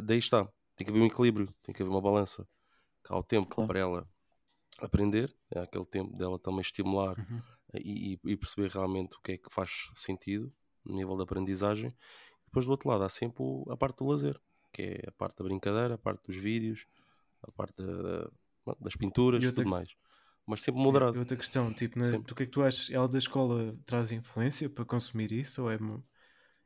Daí está. Tem que haver um equilíbrio. Tem que haver uma balança. Há o tempo Claro. para ela aprender. É aquele tempo dela também estimular Uhum. E, e- e perceber realmente o que é que faz sentido no nível de aprendizagem. Depois do outro lado há sempre o- a parte do lazer, que é a parte da brincadeira, a parte dos vídeos, a parte da- das pinturas E e tudo mais. Mas sempre E moderado. outra questão, tipo, na, Sempre. do que é que tu achas? Ela da escola traz influência para consumir isso? Ou é,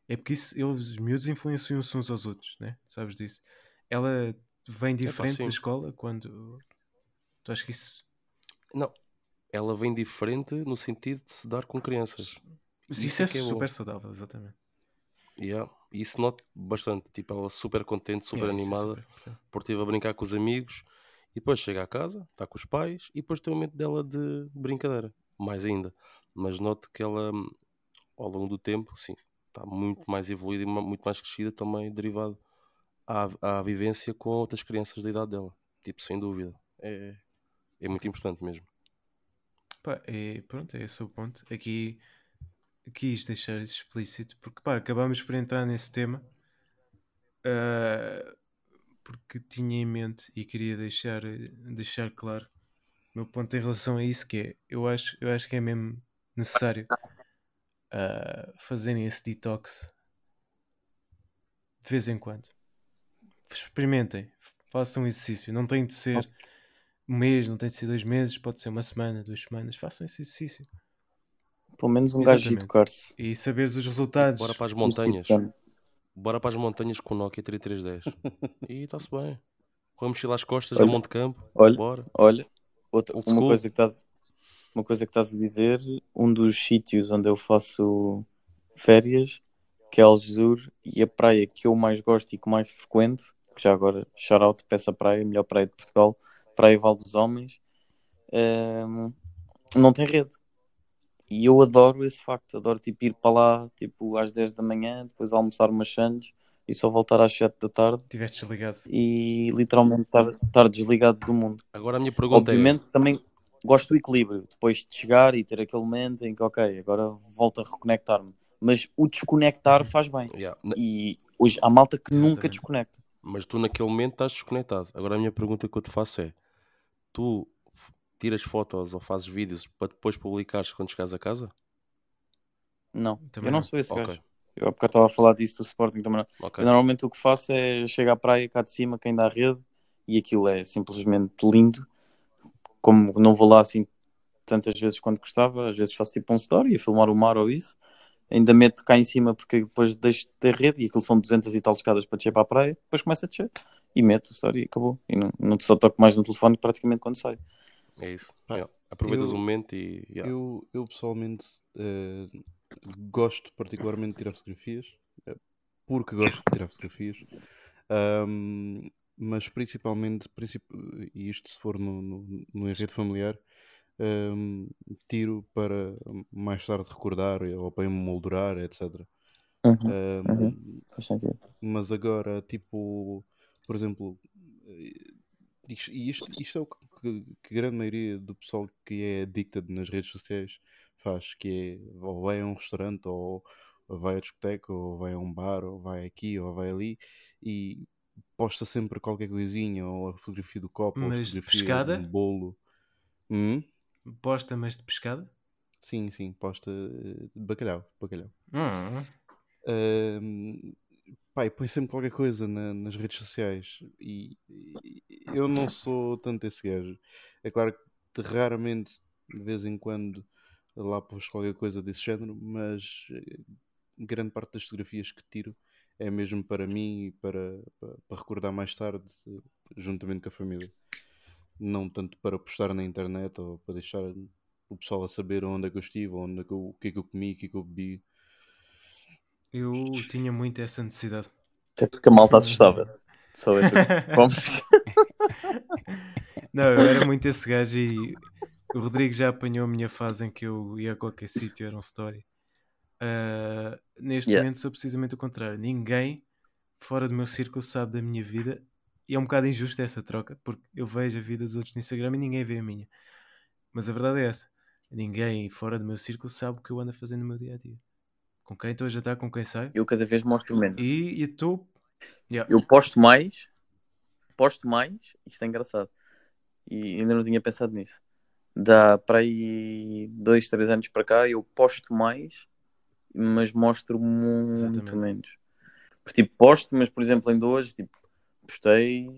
é porque isso, eles, os miúdos, influenciam-se uns aos outros, né? Sabes disso? Ela vem diferente da sim. escola quando. Tu achas que isso. Não, ela vem diferente no sentido de se dar com crianças. Isso, Isso é, é é bom. super saudável, exatamente. Yeah. E isso noto bastante. Tipo, ela super contente, super Yeah, é animada, super importante. por estive a brincar com os amigos e depois chega a casa, está com os pais e depois tem o momento dela de brincadeira, mais ainda. Mas noto que ela, ao longo do tempo, sim, está muito mais evoluída e muito mais crescida também, derivado à, à vivência com outras crianças da idade dela. Tipo, sem dúvida. É, é muito importante mesmo. Pá, é, pronto, é esse o ponto. Aqui quis deixar isso explícito porque pá, acabámos por entrar nesse tema ah, porque tinha em mente e queria deixar, deixar claro o meu ponto em relação a isso que é, eu acho, eu acho que é mesmo necessário ah, fazerem esse detox de vez em quando. Experimentem, façam um exercício, não tem de ser um mês, não tem de ser dois meses, pode ser uma semana, duas semanas, façam esse exercício Pelo menos um gajo educar-se. e saberes os resultados. Bora para as montanhas. Bora para as montanhas com o Nokia 3310. e está-se bem. Com a mochila às costas Olha, do Monte Campo. olha, Bora. Olha, outra, Old uma, school. coisa que estás, uma coisa que estás a dizer, um dos sítios onde eu faço férias, que é Algesur, e a praia que eu mais gosto e que mais frequento, que já agora, shout out para essa praia, a melhor praia de Portugal, Praia Val dos Homens, ehm, não tem rede. E eu adoro esse facto, adoro tipo ir para lá tipo às 10 da manhã, depois almoçar umas sandes e só voltar às 7 da tarde Tiveste desligado. e literalmente estar, estar desligado do mundo. Agora a minha pergunta Obviamente também gosto do equilíbrio, depois de chegar e ter aquele momento em que, ok, agora volto a reconectar-me. Mas o desconectar faz bem. é. Yeah, E hoje há malta que nunca Exatamente. desconecta. Mas tu naquele momento estás desconectado. Agora a minha pergunta que eu te faço é: tu tiras fotos ou fazes vídeos para depois publicares quando chegares a casa? Não, Também eu não não. sou esse Ok. gajo. Eu há bocado estava a falar disso do Sporting também. não. Ok. Eu normalmente o que faço é chegar à praia cá de cima, quem dá a rede, e aquilo é simplesmente lindo. Como não vou lá assim tantas vezes quanto gostava, às vezes faço tipo um story a filmar o mar ou isso. Ainda meto cá em cima porque depois deixo de ter rede e aquilo são 200 e tal escadas para descer para a praia. Depois começa a descer e meto o story e acabou. E não, não só toco mais no telefone praticamente quando sai. É isso. Pá, Yeah. Aproveitas eu- o momento e. yeah. Eu, eu pessoalmente eh, gosto particularmente de tirar fotografias, eh, porque gosto de tirar fotografias, Ahm, mas principalmente, princip- e isto se for no, no, no enredo familiar, ahm, tiro para mais tarde recordar ou para emoldurar, etc. Uhum. Faz sentido. mas agora, tipo, por exemplo, eh, e isto, isto é o que, que a grande maioria do pessoal que é addicted nas redes sociais faz, que é ou vai a um restaurante, ou vai a discoteca, ou vai a um bar, ou vai aqui, ou vai ali, e posta sempre qualquer coisinha, ou a fotografia do copo, ou a Mas de fotografia pescada? de um bolo. Hum? Posta, mas de pescada? Sim, sim, posta eh, bacalhau, bacalhau. Hum. Pá, põe sempre qualquer coisa na- nas redes sociais e, e eu não sou tanto esse gajo. É claro que raramente, de vez em quando, lá pus qualquer coisa desse género, mas eh, grande parte das fotografias que tiro é mesmo para mim e para, para, para recordar mais tarde, juntamente com a família. Não tanto para postar na internet ou para deixar o pessoal a saber onde é que eu estive, onde é que eu- o que é que eu comi, o que é que eu bebi. Eu tinha muito essa necessidade. Até porque a malta assustava-se. Só esse Vamos. Não, eu era muito esse gajo e o Rodrigo já apanhou a minha fase em que eu ia a qualquer sítio, era um story. Ah, neste Yeah. momento sou precisamente o contrário. Ninguém fora do meu círculo sabe da minha vida e é um bocado injusto essa troca, porque eu vejo a vida dos outros no Instagram e ninguém vê a minha. Mas a verdade é essa. Ninguém fora do meu círculo sabe o que eu ando a fazer no meu dia a dia. Com quem estou a jantar, com quem saio. Eu cada vez mostro menos. E estou. Yeah. Eu posto mais, posto mais, isto é engraçado. E ainda não tinha pensado nisso. Dá para aí dois, três anos para cá, eu posto mais, mas mostro muito Exatamente. menos. Porque, tipo, posto, mas por exemplo, ainda hoje, tipo, postei,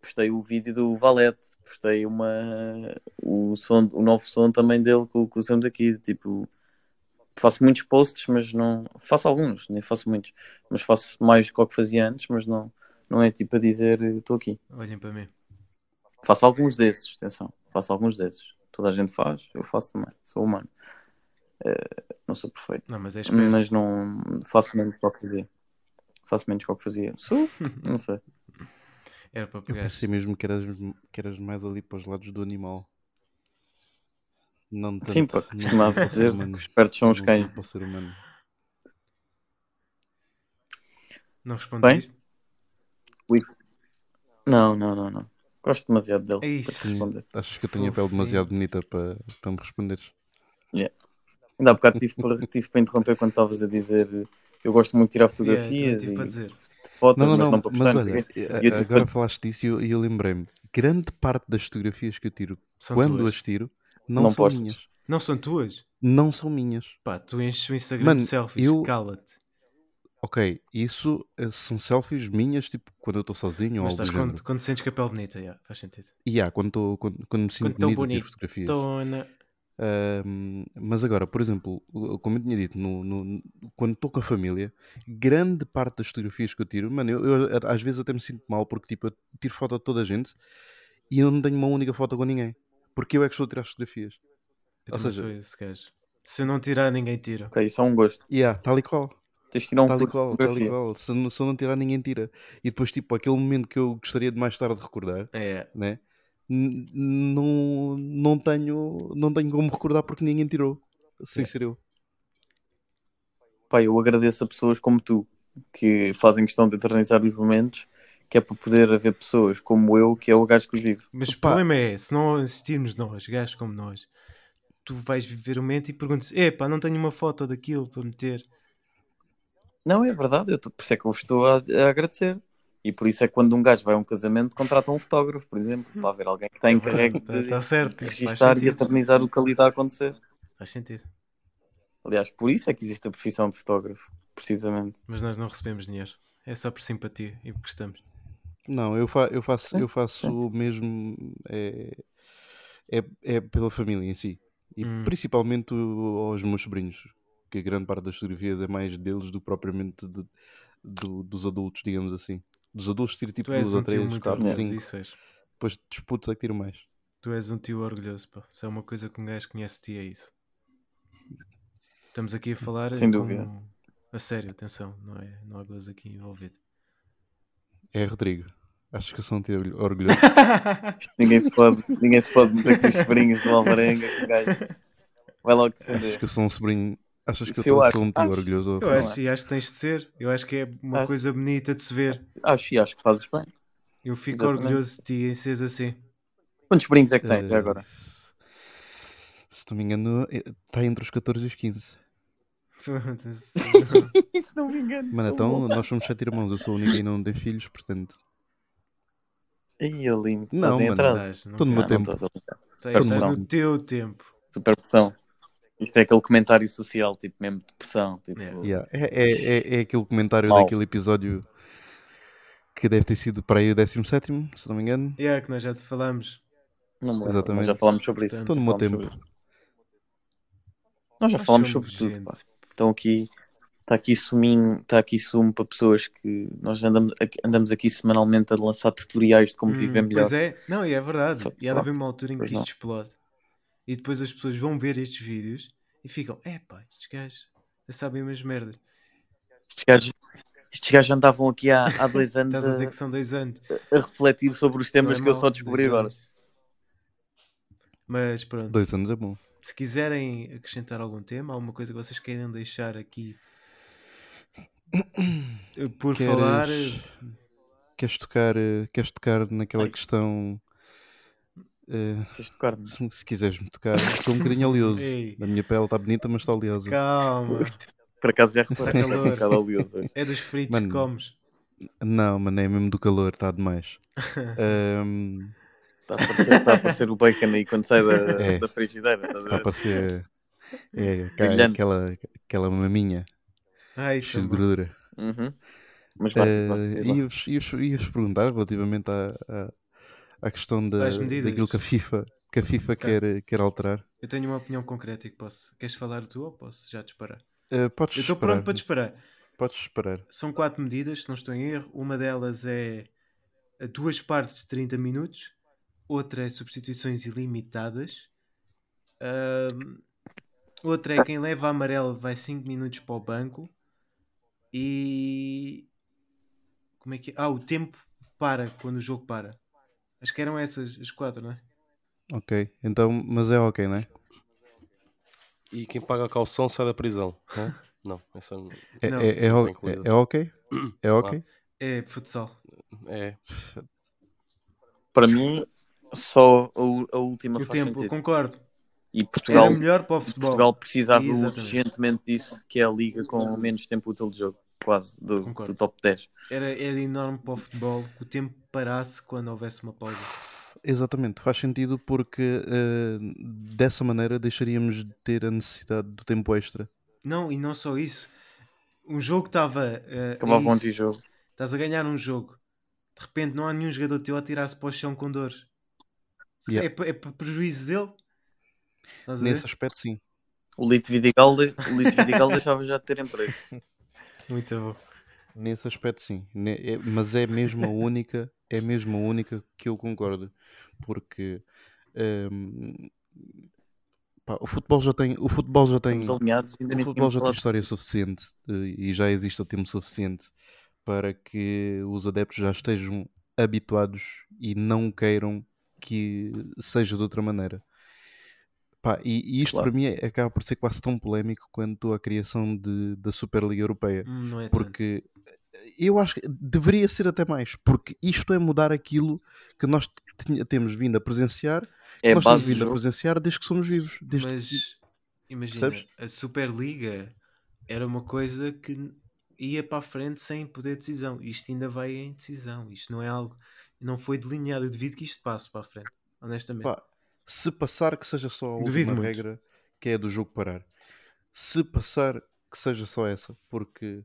postei o vídeo do Valete, postei uma, o, som, o novo som também dele que, que usamos aqui. Tipo, faço muitos posts, mas não. Faço alguns, nem faço muitos, mas faço mais do que o que fazia antes, mas não, não é tipo a dizer estou aqui. Olhem para mim. Faço alguns desses, atenção, faço alguns desses. Toda a gente faz, eu faço também, sou humano. Eh, não sou perfeito, Não, mas é mas não faço menos do que o que fazia. Faço menos do que o que fazia. Sou? Não sei. Era para Eu pegar. pensei mesmo que eras, que eras mais ali para os lados do animal. Não tanto, Sim, pá, costumava dizer que os espertos são os cães. tanto para o ser humano. Não respondes Bem? isto? Não, não, não, não. Gosto demasiado dele. É isso. para te responder. Achas que eu tenho a pele demasiado bonita para, para me responderes? Ainda há bocado tive para, tive para interromper quando estavas a dizer eu gosto muito de tirar Yeah, fotografias tive para e dizer. de fotos, Não, não, mas não, não para postar. olha, agora para- falaste disso e eu, eu lembrei-me. Grande parte das fotografias que eu tiro, São quando tuas. as tiro, não, Não são postas. minhas. Não são tuas? Não são minhas. Pá, tu enches o Instagram Mano, de selfies. eu- Cala-te. Ok, isso eh, são selfies minhas, tipo, quando eu estou sozinho Mas ou algo estás do quando, quando sentes que a pele bonita, yeah, faz sentido. E há, quando, estou- quando, quando me sinto Quando bonito, bonito, fotografias. Tona. Ahm, mas agora, por exemplo, como eu tinha dito, no, no- quando estou com a família, grande parte das fotografias que eu tiro, mano, eu, eu às vezes até me sinto mal porque tipo, eu tiro foto de toda a gente e eu não tenho uma única foto com ninguém. Porque eu é que estou a tirar as fotografias. Eu Ou seja- sou esse gajo. Se eu não tirar, ninguém tira. Ok, isso é um gosto. Yeah, tal e qual. Tens de tirar um Tal e qual, tal e qual. Se, não- se eu não tirar, ninguém tira. E depois, tipo, aquele momento que eu gostaria de mais tarde recordar, É. né? Não, não, tenho, não tenho como recordar porque ninguém tirou. Sem Yeah. ser eu. Pá, eu agradeço a pessoas como tu que fazem questão de eternizar os momentos, que é para poder haver pessoas como eu, que é o gajo que os vive. Mas o Opa. problema é, se não assistirmos nós, gajos como nós, tu vais viver o momento e perguntas: Epá, não tenho uma foto daquilo para meter. Não, é verdade, eu tô- por isso é que eu vos estou a, a agradecer. E por isso é que quando um gajo vai a um casamento, contrata um fotógrafo, por exemplo, para haver alguém que está encarregue Está de, tá certo. de registar e eternizar o que ali está a acontecer. Faz sentido. Aliás, por isso é que existe a profissão de fotógrafo, precisamente. Mas nós não recebemos dinheiro. É só por simpatia e porque estamos. Não, eu, fa eu faço, Sim, eu faço sim. mesmo. É, é, é pela família em si. E Hum. principalmente aos meus sobrinhos. Que a grande parte das fotografias é mais deles do que propriamente de- do- dos adultos, digamos assim. Dos adultos tiro tipo Tu és duas um ou tio três, muito quatro, orgulhoso, cinco. isso és. Depois disputos é que tiro mais. Tu és um tio orgulhoso, pá. Se é uma coisa que um gajo conhece de ti, é isso. Estamos aqui a falar Sem com- dúvida. A sério, atenção, não, é, não há gozo aqui envolvido. É Rodrigo. Acho que eu sou um tio orgulho- orgulhoso. Ninguém se pode, ninguém se pode meter com os sobrinhos do Alvarenga, que gajo vai logo defender. que eu sou um sobrinho. Achas que eu eu acho. sou um tio Acho. orgulhoso? Eu acho, acho. e acho que tens de ser. Eu acho que é uma Acho. coisa bonita de se ver. Acho, e acho que fazes bem. Eu fico Exatamente. orgulhoso de ti em seres assim. Quantos brincos é que tens Eh, já agora? Se se não me engano, está entre os 14 e os 15. Foda-se. Isso não me engano. Mano, então nós somos sete irmãos. Eu sou o único e não tenho filhos, portanto. Aí, Aline, Não, estás em atraso. Estou no meu tempo. estás pressão. no teu tempo. Super pressão. Isto é aquele comentário social, tipo, mesmo de pressão. Tipo, Yeah. Yeah. É, é, é, é aquele comentário Mau. daquele episódio que deve ter sido para aí o 17, se não me engano. É que nós já te falamos. Não me lembro, Exatamente. mas já falámos sobre isso. Estou no meu Falámos tempo. Nós já Nós falámos sobre tudo, pá. Então aqui está aqui suminho, está aqui sumo para pessoas que nós andamos aqui, andamos aqui semanalmente a lançar tutoriais de como Hum, viver melhor. Pois é, não, e é verdade. Só E há de haver uma altura em que isto não. explode. E depois as pessoas vão ver estes vídeos e ficam, é pá, estes gajos sabem umas merdas. Estes gajos, estes gajos andavam aqui há, há dois anos Estás a dizer a, que são dois anos. a refletir sobre os temas é que eu mau, só descobri agora. anos. Mas pronto, Dois anos é bom. se quiserem acrescentar algum tema, alguma coisa que vocês queiram deixar aqui por Queres- falar, eh, Queres tocar, eh, queres tocar naquela Ai. questão. eh, Queres tocar-me? se, se quiseres-me tocar, estou um bocadinho oleoso. Ei. A minha pele está bonita, mas está oleosa. calma, Por acaso já reparei, Tá está um bocado oleoso é dos fritos Mano. que comes. Não, mano, é mesmo do calor, está demais. Ahm, Está a aparecer, está a aparecer o bacon aí quando sai da, É. da frigideira. a Está a ver? parecer. É, Brilhante. aquela, aquela maminha Ai, cheia de gordura. Uhum. Mas vai, Eh, vai, vai. Ia-vos ia-vos- ia-vos perguntar relativamente à, à, à questão da, daquilo que a FIFA, que a FIFA Ok. quer, quer alterar. Eu tenho uma opinião concreta e que posso. Queres falar tu ou posso já disparar? Eh, podes Eu estou pronto para disparar. Podes esperar. São quatro medidas, se não estou em erro. Uma delas é a duas partes de 30 minutos, outra é substituições ilimitadas, Ahm, outra é quem leva amarelo vai 5 minutos para o banco e como é que é? Ah, o tempo para quando o jogo para. Acho que eram essas as quatro, não é? Ok. Então, mas é ok, não é? E quem paga a calção sai da prisão. Não, não essa não- É, Não, é, é, é- é ok? É ok? É futsal. é. Para mim, só a, a última O faz tempo, sentido. concordo. E Portugal, Era melhor para o futebol. Portugal precisava Exatamente. urgentemente disso, que é a liga com menos tempo útil de jogo, quase, do, do top 10. Era, era enorme para o futebol que o tempo parasse quando houvesse uma pausa. Exatamente, faz sentido porque eh, dessa maneira deixaríamos de ter a necessidade do tempo extra. Não, e não só isso. Um jogo estava. Acabava é antijogo. Estás a ganhar um jogo. De repente não há nenhum jogador teu a tirar-se para o chão com dor. Yeah. É, é para prejuízo dele. Ver? Nesse aspecto, sim. O Lito Vidigal, de- o Lito Vidigal deixava já de ter emprego. Muito bom. Nesse aspecto, sim. Ne- é- mas é mesmo a única, é mesmo a única que eu concordo. Porque ehm, pá, o futebol já tem, o futebol já tem, alinhados, ainda o futebol já tem história suficiente eh, e já existe o tempo suficiente para que os adeptos já estejam habituados e não queiram que seja de outra maneira. Pá, e, e isto Claro. para mim é- acaba por ser quase tão polémico quanto a criação de, da Superliga Europeia. Hum, Não é tanto. Porque eu acho que deveria ser até mais, porque isto é mudar aquilo que nós temos vindo a presenciar, É nós temos vindo a presenciar desde que somos vivos. Desde que- Mas imagina, Percebes? a Superliga era uma coisa que ia para a frente sem poder de decisão. Isto ainda vai em decisão. Isto não é algo. Não foi delineado. Eu devido que isto passe para a frente. Honestamente. Pá, se passar que seja só a última regra, que é a do jogo parar. Se passar que seja só essa, porque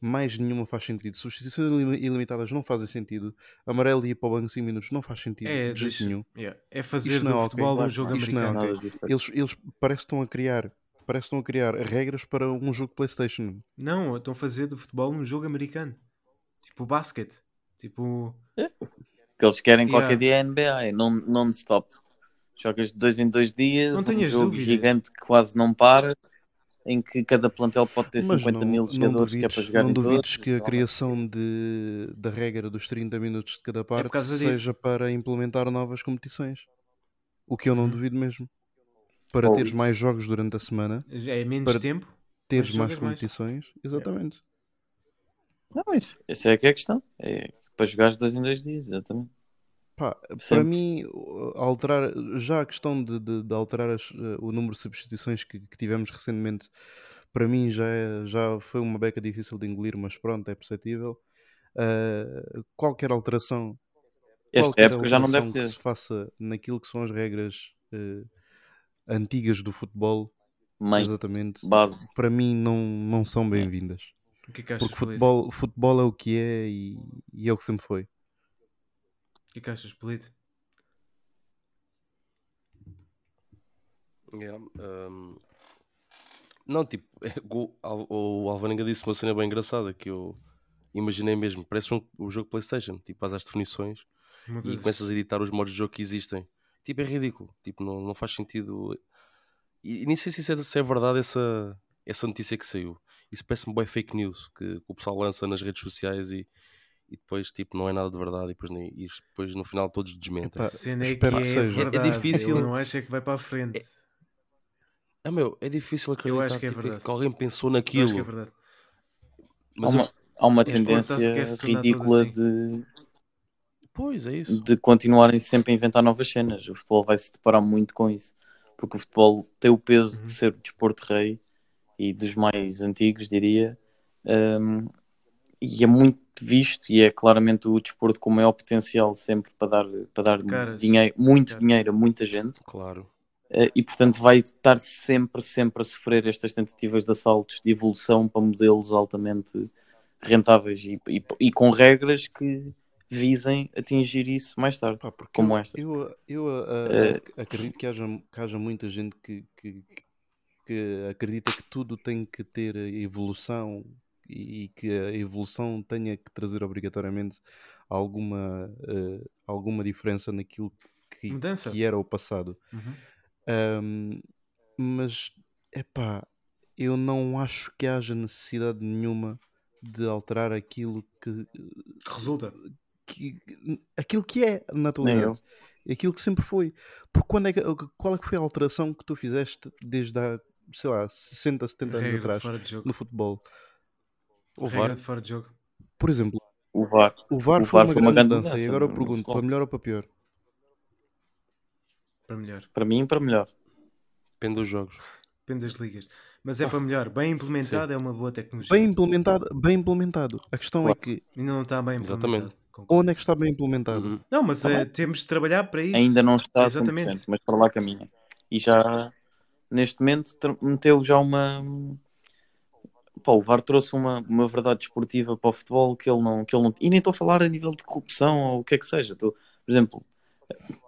mais nenhuma faz sentido. Substituições ilim- ilimitadas não fazem sentido. Amarelo e ir para o banco 5 minutos não faz sentido é, de jeito nenhum. yeah, é fazer Isto do não é futebol um Claro, jogo. Isto não é americano. Diferente. Eles, eles parece que estão a criar, parece que estão a criar regras para um jogo de Playstation. Não, estão a fazer do futebol um jogo americano. Tipo basquete. Tipo. que eles querem Yeah. qualquer dia é NBA, é non- non-stop. Jogas de dois em dois dias, Não um tenhas jogo dúvidas. gigante que quase não para, em que cada plantel pode ter Mas 50 não, mil não jogadores que é duvides, para jogar não duvides todos. que a criação de, da regra dos 30 minutos de cada parte É causa disso. seja para implementar novas competições. O que eu não Uhum. duvido mesmo. Para Ou teres isso. mais jogos durante a semana, É menos Para- tempo. teres mais jogas mais. competições. Exatamente. Não, isso, essa é que é a questão. É para jogar de dois em dois dias, exatamente. Pá, para mim, alterar, já a questão de, de- de alterar as, eh, o número de substituições que, que tivemos recentemente, para mim já, é- já foi uma beca difícil de engolir, mas pronto, é perceptível. Ah, qualquer alteração, Esta qualquer época já não deve alteração que ser. se faça naquilo que são as regras eh, antigas do futebol, Mãe, exatamente, base. para mim não, não são bem-vindas. O que é que achas, Porque futebol, futebol é o que é e, e é o que sempre foi. Que é que achas, Polito? Yeah, um, Não, tipo, é, o, o Alvarenga disse uma cena bem engraçada que eu imaginei mesmo. Parece um, o jogo PlayStation. Tipo, faz as definições e começas a editar os modos de jogo que existem. Tipo, é ridículo. Tipo, não, não faz sentido. E, e nem sei se, isso é, se é verdade essa, essa notícia que saiu. Isso parece-me bem fake news que, que o pessoal lança nas redes sociais e, e depois, tipo, não é nada de verdade. E depois, nem- e depois no final todos desmentem. A Epá, cena é que espero é, que seja. É verdade. difícil. Eu não acho é que vai para a frente. Ah, meu, é difícil acreditar acho que é tipo, verdade. que alguém pensou Eu naquilo. acho que é verdade. Há Mas uma, eu- há uma porto está-se tendência ridícula assim. de, Pois, é isso. de continuarem sempre a inventar novas cenas. O futebol vai se deparar muito com isso. Porque o futebol tem o peso Uhum. de ser o desporto rei e dos mais antigos, diria. Um, e é muito visto e é claramente o desporto com o maior potencial sempre para dar, para dar Caras. dinheiro, muito Caras. dinheiro a muita gente. Claro. Eh, e portanto vai estar sempre, sempre a sofrer estas tentativas de assaltos de evolução para modelos altamente rentáveis e, e, e com regras que visem atingir isso mais tarde. Pá, porque Como eu, esta. Eu, eu ac- acredito que haja, que haja muita gente que, que, que acredita que tudo tem que ter evolução e que a evolução tenha que trazer obrigatoriamente alguma, eh, alguma diferença naquilo que, Mudança. que era o passado. Uhum. Ahm, mas, epá, eu não acho que haja necessidade nenhuma de alterar aquilo que, Resulta. que aquilo que é na atualidade. Aquilo que sempre foi. Porque quando é que, qual é que foi a alteração que tu fizeste desde há, sei lá, 60, 70 anos atrás no futebol? O Regra VAR, de fora de jogo. Por exemplo, O VAR. o VAR, O foi, VAR uma foi uma grande grande mudança. E mudança agora eu pergunto, para melhor ou para pior? Para melhor. Para mim, para melhor. depende dos jogos. Depende das ligas. Mas é para melhor. Bem implementado é uma boa tecnologia. Bem implementado, bem implementado. A questão é Claro. que Ainda não está bem Exatamente. implementado. Concordo. onde é que está bem implementado? Uhum. Não, mas bem. temos de trabalhar para isso. Ainda não está Exatamente. 100%, mas para lá caminha. E já, neste momento, meteu já uma... Pá, o VAR trouxe uma, uma verdade desportiva para o futebol que ele, não, que ele não... E nem estou a falar a nível de corrupção ou o que é que seja. Estou, por exemplo,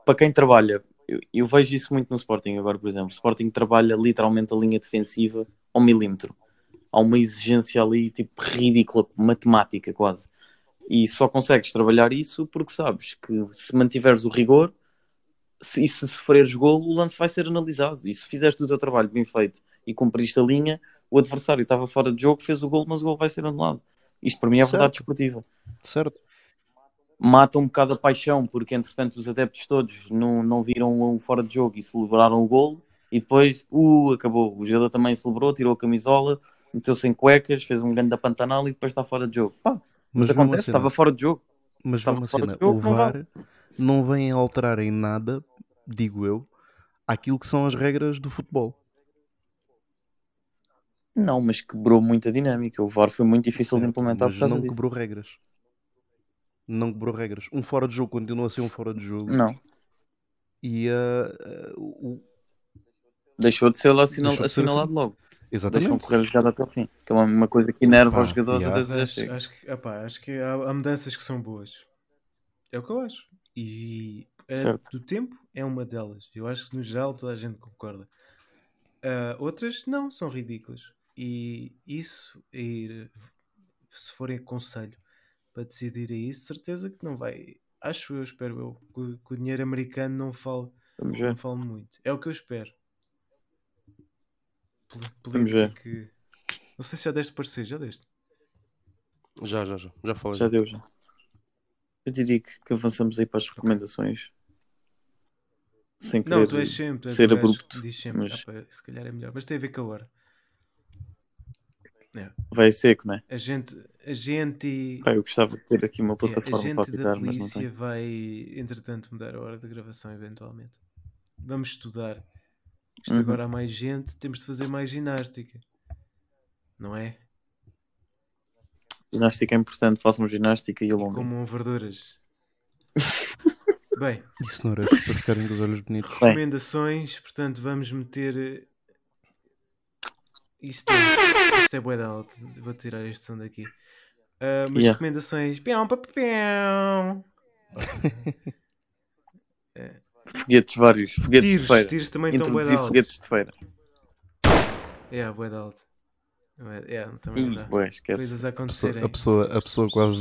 para quem trabalha, eu, eu vejo isso muito no Sporting agora, por exemplo. O Sporting trabalha literalmente a linha defensiva ao milímetro. Há uma exigência ali, tipo, ridícula, matemática quase. E só consegues trabalhar isso porque sabes que se mantiveres o rigor, se, e se sofreres golo, o lance vai ser analisado. E se fizeste o teu trabalho bem feito e cumpriste a linha, o adversário estava fora de jogo, fez o golo, mas o golo vai ser anulado. Isto para mim é verdade Certo. desportiva. Certo? Mata um bocado a paixão, porque entretanto os adeptos todos não, não viram o fora de jogo e celebraram o golo. E depois, uh, acabou. O jogador também celebrou, tirou a camisola, meteu-se em cuecas, fez um grande pantanal e depois está fora de jogo. Pá, mas acontece, estava fora de jogo. Mas Estava fora cena, de jogo, o não VAR não vem a alterar em nada, digo eu, aquilo que são as regras do futebol. Não, mas quebrou muita dinâmica. O VAR foi muito difícil de Certo, implementar por mas causa não disso. quebrou regras. Não quebrou regras. Um fora de jogo continua a ser um fora de jogo. Não, E ah, ah, o- deixou de ser lá assinal- Deixou de ser assinalado logo. Deixam exatamente. correr a jogada até o fim. Que é uma, uma coisa que enerva os jogadores yeah. até acho, acho que, epá, acho que há, há mudanças que são boas. É o que eu acho. E a Certo. do tempo é uma delas. Eu acho que no geral toda a gente concorda. Ah, outras não, são ridículas. E isso, é ir, se forem conselho para decidir a isso, certeza que não vai. Acho eu, espero eu, que, o- que o dinheiro americano não fale, Vamos ver. não fale muito. É o que eu espero. Vamos ver. que. Não sei se já deste parecer, já deste. Já, já, já. Já falei. Já deu, já. Eu diria que, que avançamos aí para as recomendações. Sem querer Não, tu és sempre, és ser abrupto. diz sempre, mas- "Ah, pá, se calhar é melhor, mas tem a ver com a hora. Vai seco, né? A gente, a gente, Pá, eu gostava de ter aqui uma é, a plataforma para gente da apitar, mas não polícia tem. vai, entretanto, mudar a hora da gravação, eventualmente. Vamos estudar. Isto Uhum. agora há mais gente, temos de fazer mais ginástica. Não é? Ginástica é importante, façam ginástica e alongam. comam verduras. Bem, E cenouras para ficarem com os olhos bonitos. Bem. recomendações, portanto, vamos meter. Isto é, isto é bué de alto. Vou tirar este som daqui. Ah, mas Yeah. recomendações. Pião, pa, pa, pião. Foguetes vários, foguetes Tiros, de feira. tiros também estão bué Introduzir alto. foguetes de feira. É, bué de alto. Também Ih, dá. bué, esquece. Coisas a acontecerem. a, pessoa, a pessoa quase,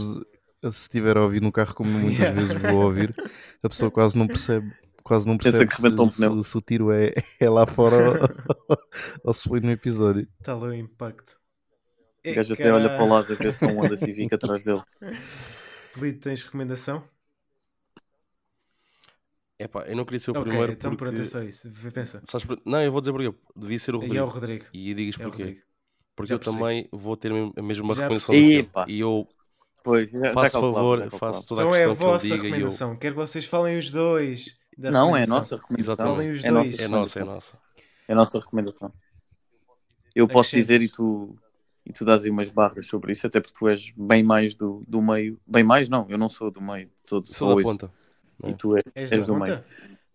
se estiver a ouvir no carro, como muitas Yeah. vezes vou ouvir, a pessoa quase não percebe. Quase não percebe que um se, se, se o tiro é, é lá fora ou, ou se foi no episódio. Está lá o impacto. O É, gajo até olha para o lado a ver se não anda Civic atrás dele. Pelito, tens recomendação? Epá, eu não queria ser o ok, primeiro então porque... pronto, é só isso. Pensa. Sabes Não, eu vou dizer porquê. Devia ser o E é Rodrigo. o Rodrigo. E digas É porquê. Rodrigo. Porque Já eu percebi. também vou ter a mesma Já recomendação do percebi. que Epa. ele. E eu Pois, já, já faço favor, já calculava. faço toda a Então é a questão que ele vossa diga e eu... recomendação. Quero que vocês falem os dois. Da Não, é a recomendação. nossa recomendação. Exatamente. É nossa É nossa, é recomendação. nossa. É a nossa recomendação. Eu posso dizer e tu, e tu dás aí umas barras sobre isso, até porque tu és bem mais do, do meio. Bem mais, não, eu não sou do meio. Sou, Sou sou da ponta. E tu és, És és da do meio. ponta?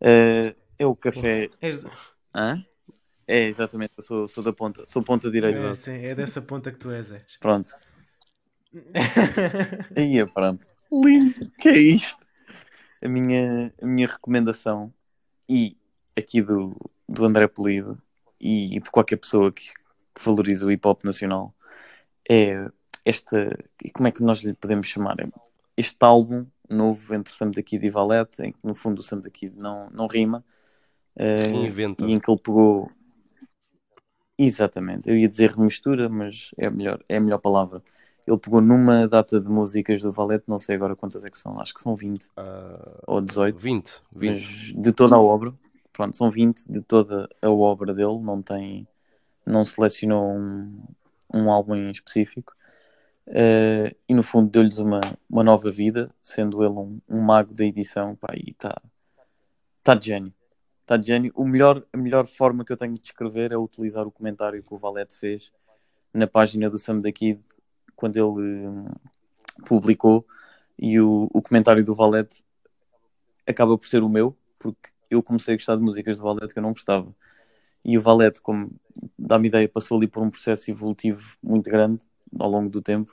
Eh, é o café. És da... Hã? É, exatamente, eu sou, sou da ponta. Sou ponta direita. é, sim, é dessa ponta que tu és. és. Pronto. Aí, pronto. Lindo. Que é isto? A minha, a minha recomendação, e aqui do, do André Polido, e de qualquer pessoa que, que valorize o hip hop nacional, é esta. E como é que nós lhe podemos chamar? Este álbum novo entre Sam da Kid e Valete, em que no fundo o Sam da Kid não, não rima, Reinventa. e em que ele pegou. Exatamente, eu ia dizer remistura, mas é a melhor, é a melhor palavra. Ele pegou numa data de músicas do Valete, não sei agora quantas é que são, acho que são 20 Ah, ou 18, 20. 20. mas de toda a obra, pronto, são 20 de toda a obra dele, não tem, não selecionou um, um álbum em específico. Eh, e no fundo deu-lhes uma, uma nova vida, sendo ele um, um mago da edição, pá, e está tá de gênio. Está de gênio. O melhor, a melhor forma que eu tenho de descrever é utilizar o comentário que o Valete fez na página do Sam da Kid quando ele hum, publicou e o, o comentário do Valete acaba por ser o meu, porque eu comecei a gostar de músicas do Valete que eu não gostava. E o Valete, como dá-me ideia, passou ali por um processo evolutivo muito grande ao longo do tempo.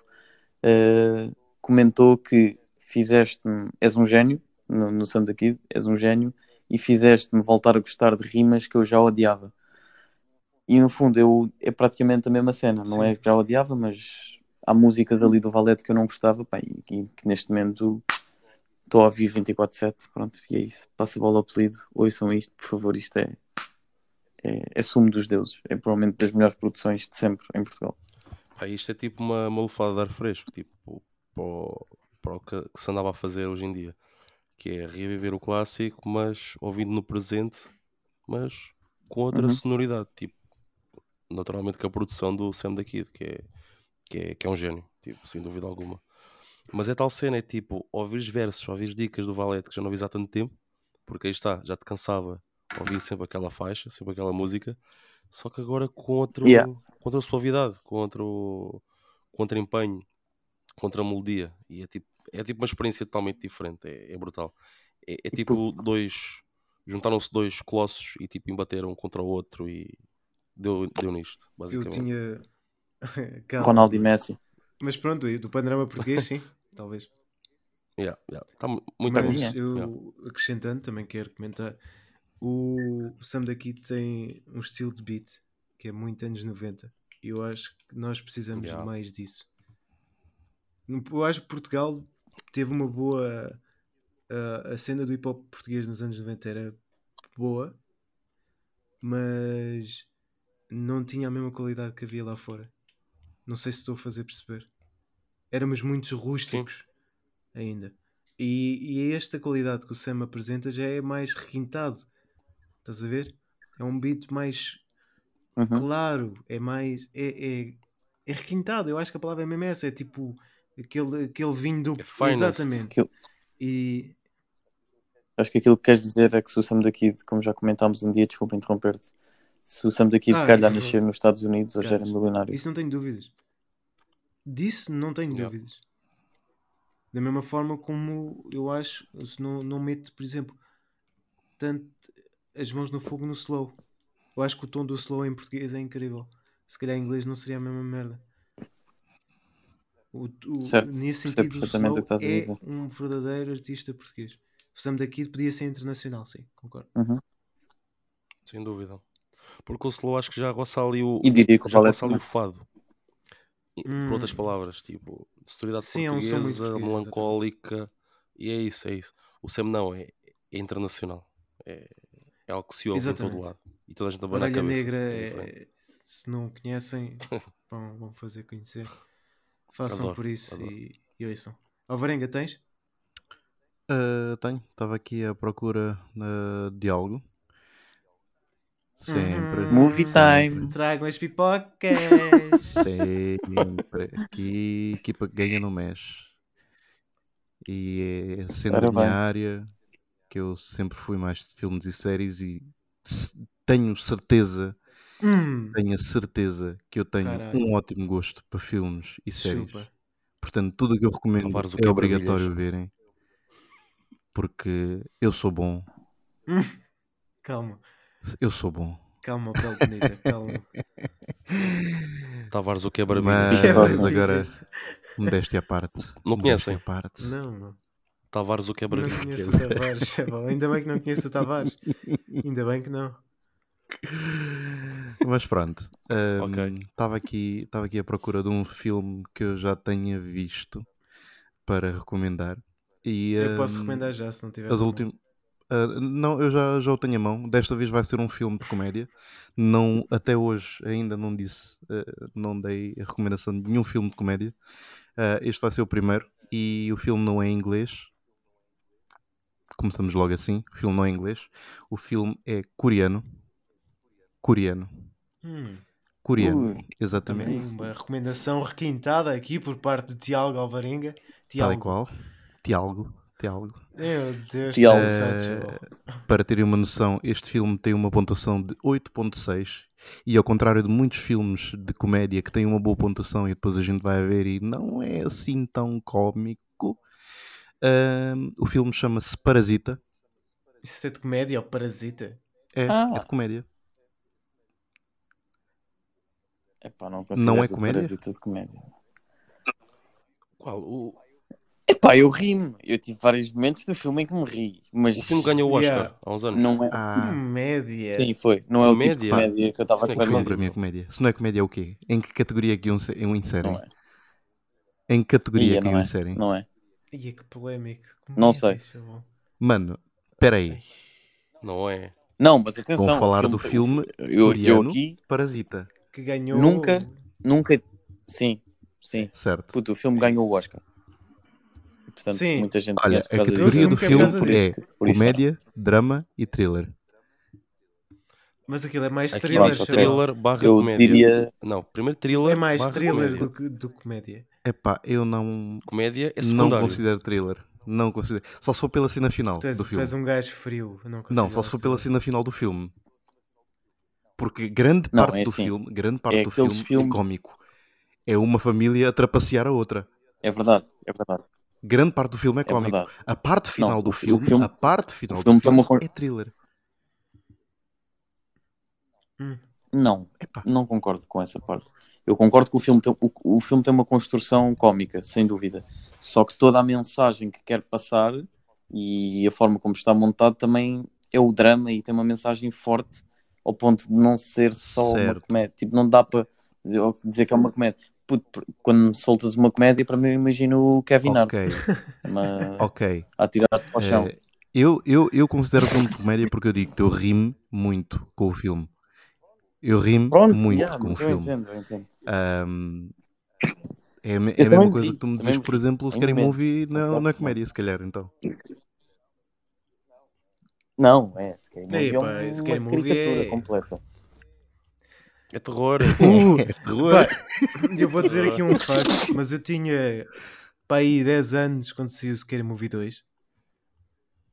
eh, comentou que fizeste-me, és um gênio no, no Sam da Kid, és um gênio e fizeste-me voltar a gostar de rimas que eu já odiava. E no fundo eu, é praticamente a mesma cena, não é que já odiava, mas há músicas ali do Valete que eu não gostava, pá, e que, que neste momento estou a ouvir 24-7, pronto, e é isso. Passa a bola ao apelido, ouçam isto, por favor, isto é, é, é sumo dos deuses, é provavelmente das melhores produções de sempre em Portugal. Pá, isto é tipo uma, uma lufada de ar fresco, tipo, para o, para o que, que se andava a fazer hoje em dia. Que é reviver o clássico, mas ouvindo no presente, mas com outra Uhum. sonoridade. Tipo, naturalmente com a produção do Sam da Kid, que é, que é, que é um gênio, tipo, sem dúvida alguma. Mas é tal cena, é tipo, ouvires versos, ouvires dicas do Valete que já não ouvis há tanto tempo, porque aí está, já te cansava ouvir sempre aquela faixa, sempre aquela música, só que agora com outro, Yeah. com outra suavidade, com outro, com outro empenho, com outra melodia. E é tipo, é tipo uma experiência totalmente diferente, é, é brutal. É, é tipo dois. Juntaram-se dois colossos e tipo embateram um contra o outro e deu, deu nisto, Eu basicamente. tinha. Ronaldo e Messi. Mas pronto, do panorama português, sim, talvez. Yeah, yeah. Tá mu- muito Mas é. eu, Yeah. acrescentando, também quero comentar. O Sam daqui tem um estilo de beat que é muito anos 90. E eu acho que nós precisamos Yeah. de mais disso. Eu acho que Portugal teve uma boa. A, a cena do hip hop português nos anos 90 era boa, mas não tinha a mesma qualidade que havia lá fora. Não sei se estou a fazer perceber. Éramos muitos rústicos ainda. E, e esta qualidade que o Sam apresenta já é mais requintado. Estás a ver? É um beat mais Uhum. claro, é mais. É, é, é requintado. Eu acho que a palavra é mesmo essa. É tipo aquele, aquele vinho do. É. Exatamente. Aquilo- E. Acho que aquilo que queres dizer é que se o Sam da Kid, como já comentámos um dia, desculpa interromper-te, se o Sam da Kid Ah, calhar nascer nos Estados Unidos, hoje era milionário. Isso não tenho dúvidas. Disso não tenho Yeah. dúvidas. Da mesma forma como eu acho, se não, não meto, por exemplo, tanto as mãos no fogo no slow. Eu acho que o tom do slow em português é incrível. Se calhar em inglês não seria a mesma merda. O, o- Certo, nesse percebo sentido, o perfeitamente o slow que estás a é dizer. um verdadeiro artista português. O Sam daqui podia ser internacional, sim, concordo. Uhum. Sem dúvida. Porque o slow acho que já roça ali o, E diria que já roça ali o fado. E, Por outras Hum. palavras, tipo, sonoridade Sim, é um portuguesa, melancólica, e é isso, é isso. O Sam não, é, é internacional. É, é algo que se ouve em todo Exatamente. lado. E toda a gente abana a cabeça. Negra, é é- se não conhecem, vão, vão fazer conhecer. Façam Adoro, por isso adoro. e, e ouçam. Alvarenga, tens? Ah, tenho, estava aqui à procura uh, de algo. Sempre. Uhum. Movie time. Tragam as pipocas. Sempre. Aqui, equipa que ganha no mês. E é sendo a minha bem. área que eu sempre fui mais de filmes e séries e tenho certeza, hum, tenho a certeza que eu tenho Caralho. um ótimo gosto para filmes e séries. chupa. Portanto, tudo o que eu recomendo é obrigatório verem. Porque eu sou bom. Calma, Eu sou bom. calma, pele bonita, calma. Tavares o Mas, quebra-milhas. Quebra-milhas. agora, Modéstia à parte. Não conhecem? à parte. Não, não. Tavares o Não quebra conheço o Tavares. É bom. Ainda bem que não conheço o Tavares. Ainda bem que não. Mas pronto. Ok. Estava aqui, estava aqui à procura de um filme que eu já tenha visto para recomendar. E, Eu posso hum, recomendar já, se não tiver. As últimas. Não, eu já, já o tenho a mão. Desta vez vai ser um filme de comédia. Não, até hoje ainda não disse, eh, não dei a recomendação de nenhum filme de comédia. Ah, este vai ser o primeiro e o filme não é em inglês. Começamos logo assim. O filme não é em inglês. O filme é coreano. Coreano. Hum, Coreano, Ui, também exatamente. uma recomendação requintada aqui por parte de Tiago Alvarenga. Tal e Tiago. qual. Tiago. Tiago. Meu Deus, Tiago. que engraçado, chaval. Para terem uma noção, este filme tem uma pontuação de 8.6 e ao contrário de muitos filmes de comédia que têm uma boa pontuação e depois a gente vai ver e não é assim tão cómico, ahm, o filme chama-se Parasita. Isso é de comédia ou parasita? É, Ah. é de comédia. Epá, não, Não é comédia? Parasita de comédia. Qual? O, Epá, eu ri-me. Eu tive vários momentos do filme em que me ri. Mas o filme ganhou o Oscar Yeah. há uns anos. não é. Ah, Comédia. Sim, foi. Não é o tipo de Comédia? comédia que eu estava a não é filme ver. para mim é comédia. Se não é comédia é o quê? Em que categoria é que se- iam inserem? Não é. Em que categoria Ia, é que não iam é. inserem? Não é. Ia que polémico. Não Comédia, sei. chaval. Mano, espera aí. Não é? Não, mas atenção. Vamos falar o do filme Eu, eu coreano. aqui Parasita, Que ganhou. Nunca- nunca. Sim, sim. certo? Puto, o filme ganhou o Oscar. Portanto, Sim. muita gente Olha, conhece a por causa categoria disso. do é filme é isso- isso. comédia, drama e thriller. Mas aquilo é mais Aquilo thriller, é thriller barra Eu comédia. diria. Não, primeiro thriller É mais thriller do que do comédia. Epá, eu não, Comédia é não considero thriller. Não considero. Só se for pela cena final Tu és, do tu filme. és um gajo frio. Não, Não, só se for pela cena final do filme. Porque grande Não, parte é do assim, filme, grande parte é do filme é filmes- cómico. É uma família a trapacear a outra. É verdade, é verdade. Grande parte do filme é É cómico. verdade. a parte final Não, do filme, filme- a parte final filme do filme uma é thriller. Não, Epá, não concordo com essa parte. Eu concordo que o filme, tem, o, o filme tem uma construção cómica, sem dúvida. Só que toda a mensagem que quer passar e a forma como está montado também é o drama e tem uma mensagem forte ao ponto de não ser só uma Certo. comédia. Tipo, não dá para dizer que é uma comédia. Puto, quando soltas uma comédia, para mim eu imagino o Kevin Hart ok, mas, ok. a tirar-se para o chão. Eh, eu, eu, eu considero o filme de comédia porque eu digo que eu rimo muito com o filme. Eu rimo Pronto, muito yeah, com o filme. entendo, eu entendo. Ahm, é a, me- Eu é a mesma coisa ri, que tu me dizes, por exemplo, o Em Scary momento. Movie não, não é Concordo. comédia, se calhar, então. Não, é. Scary Movie é pá, uma Scary Movie caricatura é- completa. É terror. Uh, pá, eu vou dizer aqui um facto, mas eu tinha pá, aí 10 anos quando saiu o Scary Movie 2.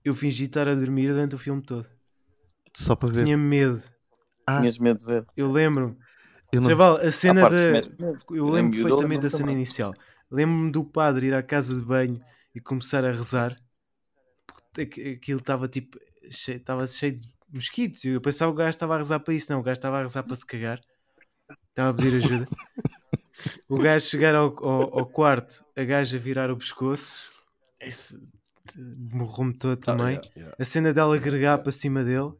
Eu fingi estar a dormir durante o filme todo. Só para ver. Tinha medo. Ah, Tinhas medo de ver. Eu lembro-me. eu não... Chaval, a cena da. mesmo. Eu Eu lembro perfeitamente da cena também. inicial. Lembro-me do padre ir à casa de banho e começar a rezar. Porque aqu- aquilo estava tipo. Cheio, estava cheio de mosquitos. Eu pensava que o gajo estava a rezar para isso. Não, o gajo estava a rezar para se cagar. Estava a pedir ajuda. o gajo chegar ao, ao, ao quarto, a gaja virar o pescoço. Esse morrou-me todo Ah, também. yeah, yeah. A cena dela agregar para cima dele.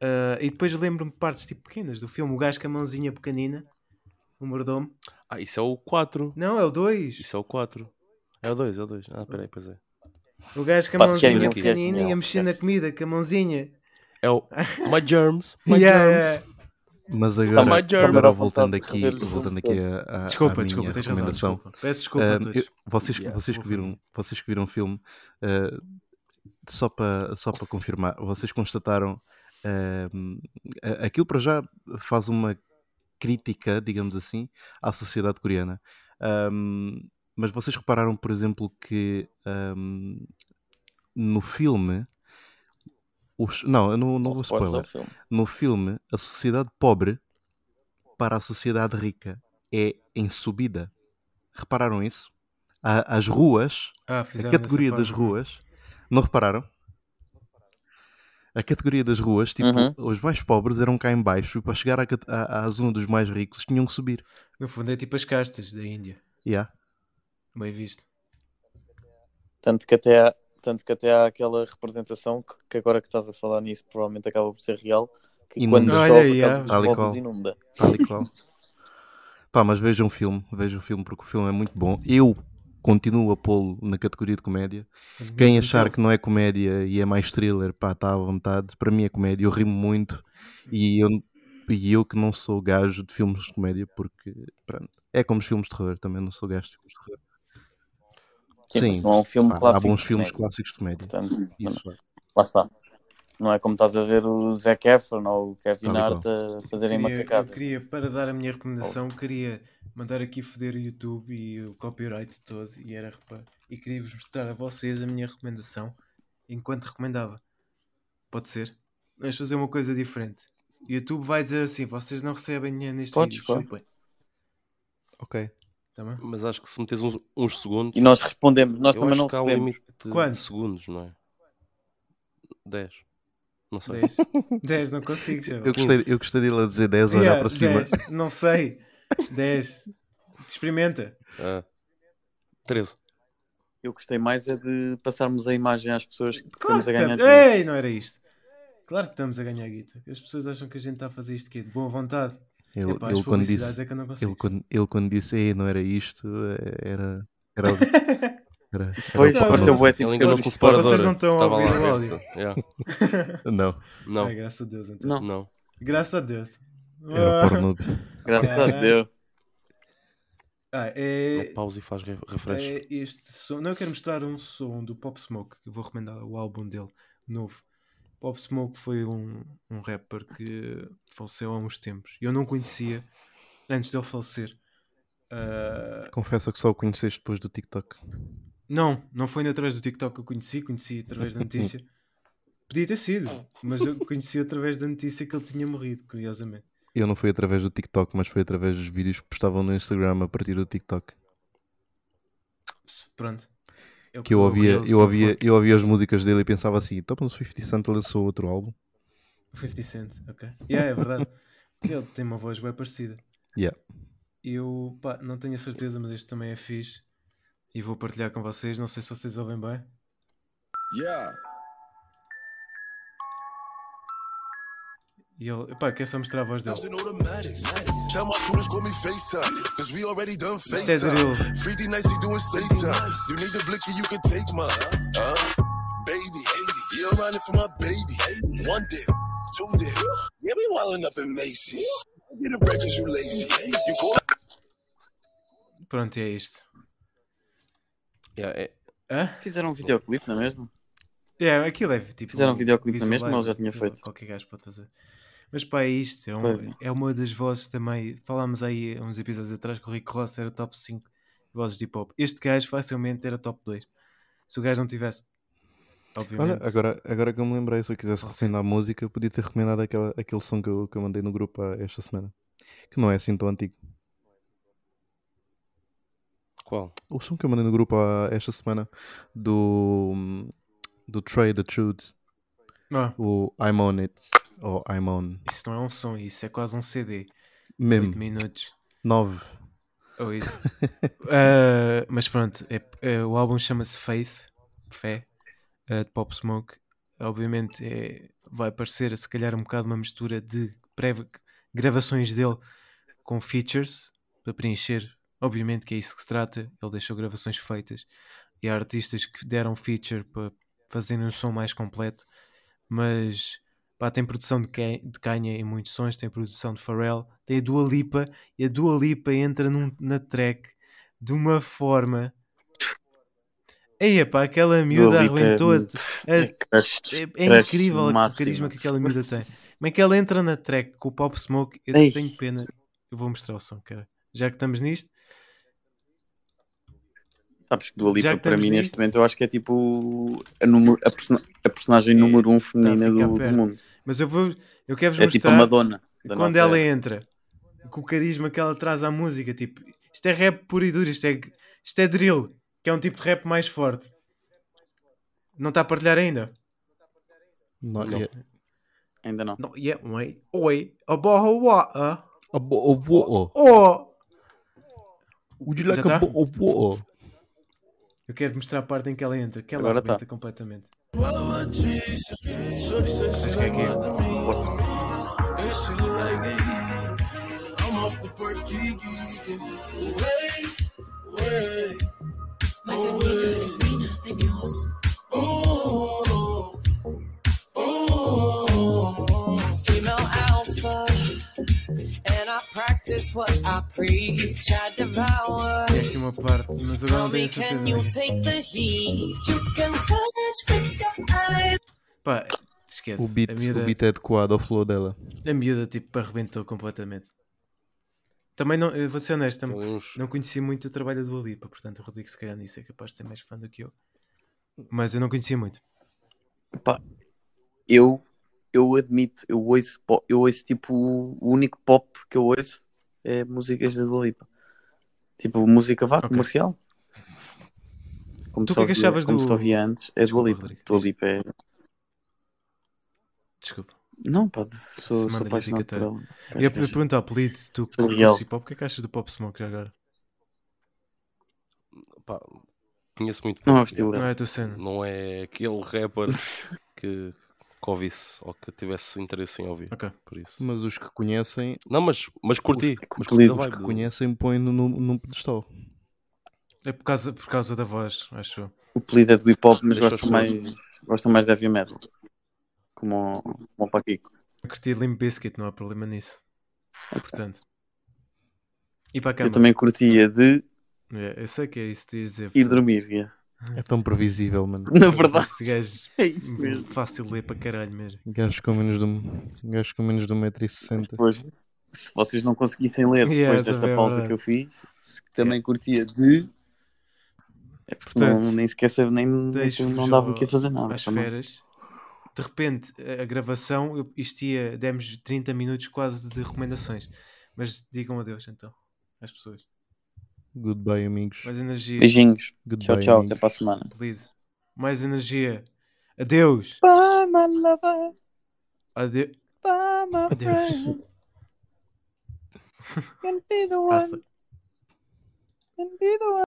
Ah, e depois lembro-me de partes tipo pequenas do filme. O gajo com a mãozinha pequenina. O mordomo. Ah, isso é o 4. Não, é o 2. Isso é o 4. É o 2, é o 2. Ah, peraí, pois é. O gajo com a queres, mãozinha não quiseres, pequenina e a mexer na comida com a mãozinha. É o My Germs. My Yeah, Germs. Mas agora, agora voltando aqui, voltando aqui a, a, Desculpa, à desculpa, minha tens razão. recomendação. Desculpa. Peço desculpa a todos. eu- vocês, Yeah, vocês, que viram, vocês que viram o filme, ah, só para só para confirmar, vocês constataram a- aquilo para já faz uma crítica, digamos assim, à sociedade coreana. Ahm, mas vocês repararam, por exemplo, que ahm, no filme. Os, não, eu não, não vou spoiler. filme. No filme, a sociedade pobre para a sociedade rica é em subida. Repararam isso? A- As ruas, Ah, a categoria das ruas, não repararam? A categoria das ruas, tipo, Uhum. os mais pobres eram cá em baixo e para chegar à, à- à zona dos mais ricos tinham que subir. No fundo é tipo as castas da Índia. Yeah. Bem visto. Tanto que até há, tanto que até há aquela representação que, que agora que estás a falar nisso provavelmente acaba por ser real. Que Inunda. quando chove a casa Tal e pobres qual. inunda. Tal e qual. Pá, mas vejam o filme, vejam o filme porque o filme é muito bom. Eu continuo a pô-lo na categoria de comédia. Quem achar que não é comédia e é mais thriller, pá, está à vontade. Para mim é comédia, eu rimo muito e eu, e eu que não sou gajo de filmes de comédia, porque pronto, é como os filmes de terror, também não sou gajo de filmes de terror. Sim, Sim, não é um filme Pá, há clássico. bons filmes comédia. clássicos de comédia. Portanto, Isso é. lá está. Não é como estás a ver o Zac Efron ou o Kevin Hart a fazerem queria, eu queria, para dar a minha recomendação, queria mandar aqui foder o YouTube e o copyright todo e era e queria vos mostrar a vocês a minha recomendação enquanto recomendava. Pode ser? Vamos fazer uma coisa diferente. O YouTube vai dizer assim: vocês não recebem dinheiro neste Podes, vídeo. claro. Ok. Bem? Mas acho que se metes uns, uns segundos. E nós respondemos, nós eu também acho não que há um recebemos. limite de Quanto? segundos, não é? 10. Não sei. 10. 10, não consigo. Eu gostei, eu gostei dele a dizer 10 olhar Yeah, para cima. 10, Não sei. 10. Experimenta. Ah, 13. Eu gostei mais é de passarmos a imagem às pessoas que Claro estamos que a ganhar estamos. Ei, não era isto. Claro que estamos a ganhar guita. As pessoas acham que a gente está a fazer isto aqui de boa vontade. Ele, Epá, ele quando disse, é que eu não consigo. ele, quando, ele quando disse, Ei, não era isto, eh, era. Era. era, era Pois, o pareceu bué, tipo, Ele eu não disse separador. Vocês não estão a ouvir o áudio. Yeah. Não, Não, Ai, graças a Deus, então. Não, não. Graças a Deus. era Ah, porno. graças a. Deus. ah, é, pausa e faz re- refresh. é este som. Não, eu quero mostrar um som do Pop Smoke. Que vou recomendar o álbum dele, novo. Pop Smoke foi um, um rapper que faleceu há uns tempos. Eu não conhecia antes dele falecer. Ah, Confessa que só o conheceste depois do TikTok. Não, não foi através do TikTok que eu conheci, conheci através da notícia. Podia ter sido, mas eu conheci através da notícia que ele tinha morrido, curiosamente. Eu não fui através do TikTok, mas foi através dos vídeos que postavam no Instagram a partir do TikTok. Pronto. O Que eu ouvia, eu ouvia, eu ouvia as músicas dele e pensava assim, então o 50 Cent lançou outro álbum. 50 Cent, ok. Yeah, é verdade. Porque ele tem uma voz bem parecida. Yeah. Eu pá, não tenho a certeza, mas este também é fixe. E vou partilhar com vocês. Não sei se vocês ouvem bem. Yeah. E ele, pá, quero só mostrar a voz dele. Isto é drill. FaceTime. 3D nicely doing state time. You need a blicky, you can take mine. Baby. Yeah, I'm riding for my baby. One dip, two dip. Yeah, we wildin' up in Macy's. Get a break cause you lazy. You call Pronto, é isto. Yeah, é- Hã? Fizeram um videoclipe, não é mesmo? É, aquilo é tipo. Fizeram um videoclipe na visualize, mesma, ele já tinha feito. Qualquer gajo pode fazer. Mas pá, é isto. É, um- é. é uma das vozes também. Falámos aí uns episódios atrás que o Rico Ross era top 5 vozes de hip hop. Este gajo facilmente era top 2. Se o gajo não tivesse. Obviamente. Olha, agora, agora que eu me lembrei, se eu quisesse Não recomendar música, eu podia ter recomendado aquela, aquele som que eu, que eu mandei no grupo há- esta semana. Que não é assim tão antigo. Qual? O som que eu mandei no grupo há esta semana do, do Trey the Truth, Ah, o I'm On It, ou I'm On, isso não é um som, isso é quase um CD. 8 mesmo, minutos. 9. Ou isso. Ah, mas pronto, é- é- o álbum chama-se Faith, Fé, ah, de Pop Smoke. Obviamente é, vai parecer se calhar um bocado uma mistura de gravações dele com features para preencher. Obviamente que é isso que se trata. Ele deixou gravações feitas e há artistas que deram feature para fazerem um som mais completo. Mas pá, tem produção de, de Kanye em muitos sons, tem produção de Pharrell, tem a Dua Lipa e a Dua Lipa entra num- na track de uma forma. Ei, pá, aquela miúda Lipa é arrebentou. muito- É, É é crush incrível o carisma que aquela miúda tem. Como é que ela entra na track com o Pop Smoke? Eu Ei. tenho pena. Eu vou mostrar o som, cara. Já que estamos nisto, Sabes que Dua Já Lipa que para mim neste nisto- momento eu acho que é tipo a, número- a persona- a personagem número um feminina fica do, do mundo. Mas eu vou. Eu quero-vos É tipo a mostrar Madonna. da quando ela era. entra com o carisma que ela traz à música. Tipo, isto é rap puro e duro, isto é, isto é drill, que é um tipo de rap mais forte. Não está a partilhar ainda? Não. yet. Ainda não. Não, yeah, oi, oi, a borra, what? A bo- of water. Oh! Would you Já like a tá? bowl of water? Eu quero mostrar a parte em que ela entra, que ela Agora tá. Arrebenta completamente. Shorty said Acho she que é aqui. loved me. And she look like me. I'm off the perky geeking. Wait, wait. No way. Oh, I practice what I preach. I devour. Tem aqui uma parte, mas agora Tell não tenho me, certeza. can you onde take the heat? You can touch with your eyes. Pá, esquece. O beat, a, miúda, o beat é adequado ao flow dela. a miúda tipo arrebentou completamente. Também não, vou ser honesto, não conhecia muito o trabalho do Alipa, portanto o Rodrigo se calhar nisso é capaz de ser mais fã do que eu. Mas eu não conhecia muito. Pá, eu, eu admito, eu ouço, eu ouço tipo o único pop que eu ouço é músicas da Dua Lipa. Tipo música vá, Ok. comercial. Como Tu que é que achavas como do- só via antes, é Dua Lipa. Dua. Lipa é. Desculpa. Não, pá, sou, sou Semana apaixonado por ela. Eu ia perguntar ao Polito, tu que curtes hip hop, o que é que achas do Pop Smoke já agora? pá, conheço muito Não é o pouco, estilo Não é a tua cena? Não é aquele rapper que, que ouvisse ou que tivesse interesse em ouvir. Ok. Por isso. Mas os que conhecem, Não, mas, mas curti. que Mas curti os que conhecem põem-no num, num pedestal. É por causa, por causa da voz, acho. O apelido é do hip hop, mas gosto os mais, gosto mais de heavy metal. Como, o- Paquico. Eu curti Limp Bizkit, não há problema nisso. Portanto. E para a cama. Eu também curtia de É, eu sei que é isso que tu ias dizer. ir dormir. yeah. É tão previsível, mano. Na verdade, Esse gajo é isso mesmo. fácil de ler para caralho mesmo. Gajos com menos de um, gajos com menos de 1,60m. Depois, se vocês não conseguissem ler depois Yeah, desta também é pausa verdade. que eu fiz, se- também curtia de. É porque Portanto, não, nem sequer sabia, nem, não dava o que fazer nada. às também. feras. De repente, a a gravação, eu, isto ia, demos 30 minutos quase de recomendações. Mas digam adeus então às pessoas. Goodbye, amigos. Mais energia, Beijinhos. Goodbye, Tchau, tchau. amigos. Até para a semana. apelido. Mais energia. Adeus. Bye, my lover. Adeus. Bye, my Adeus. friend. Can be the one. Can be the one.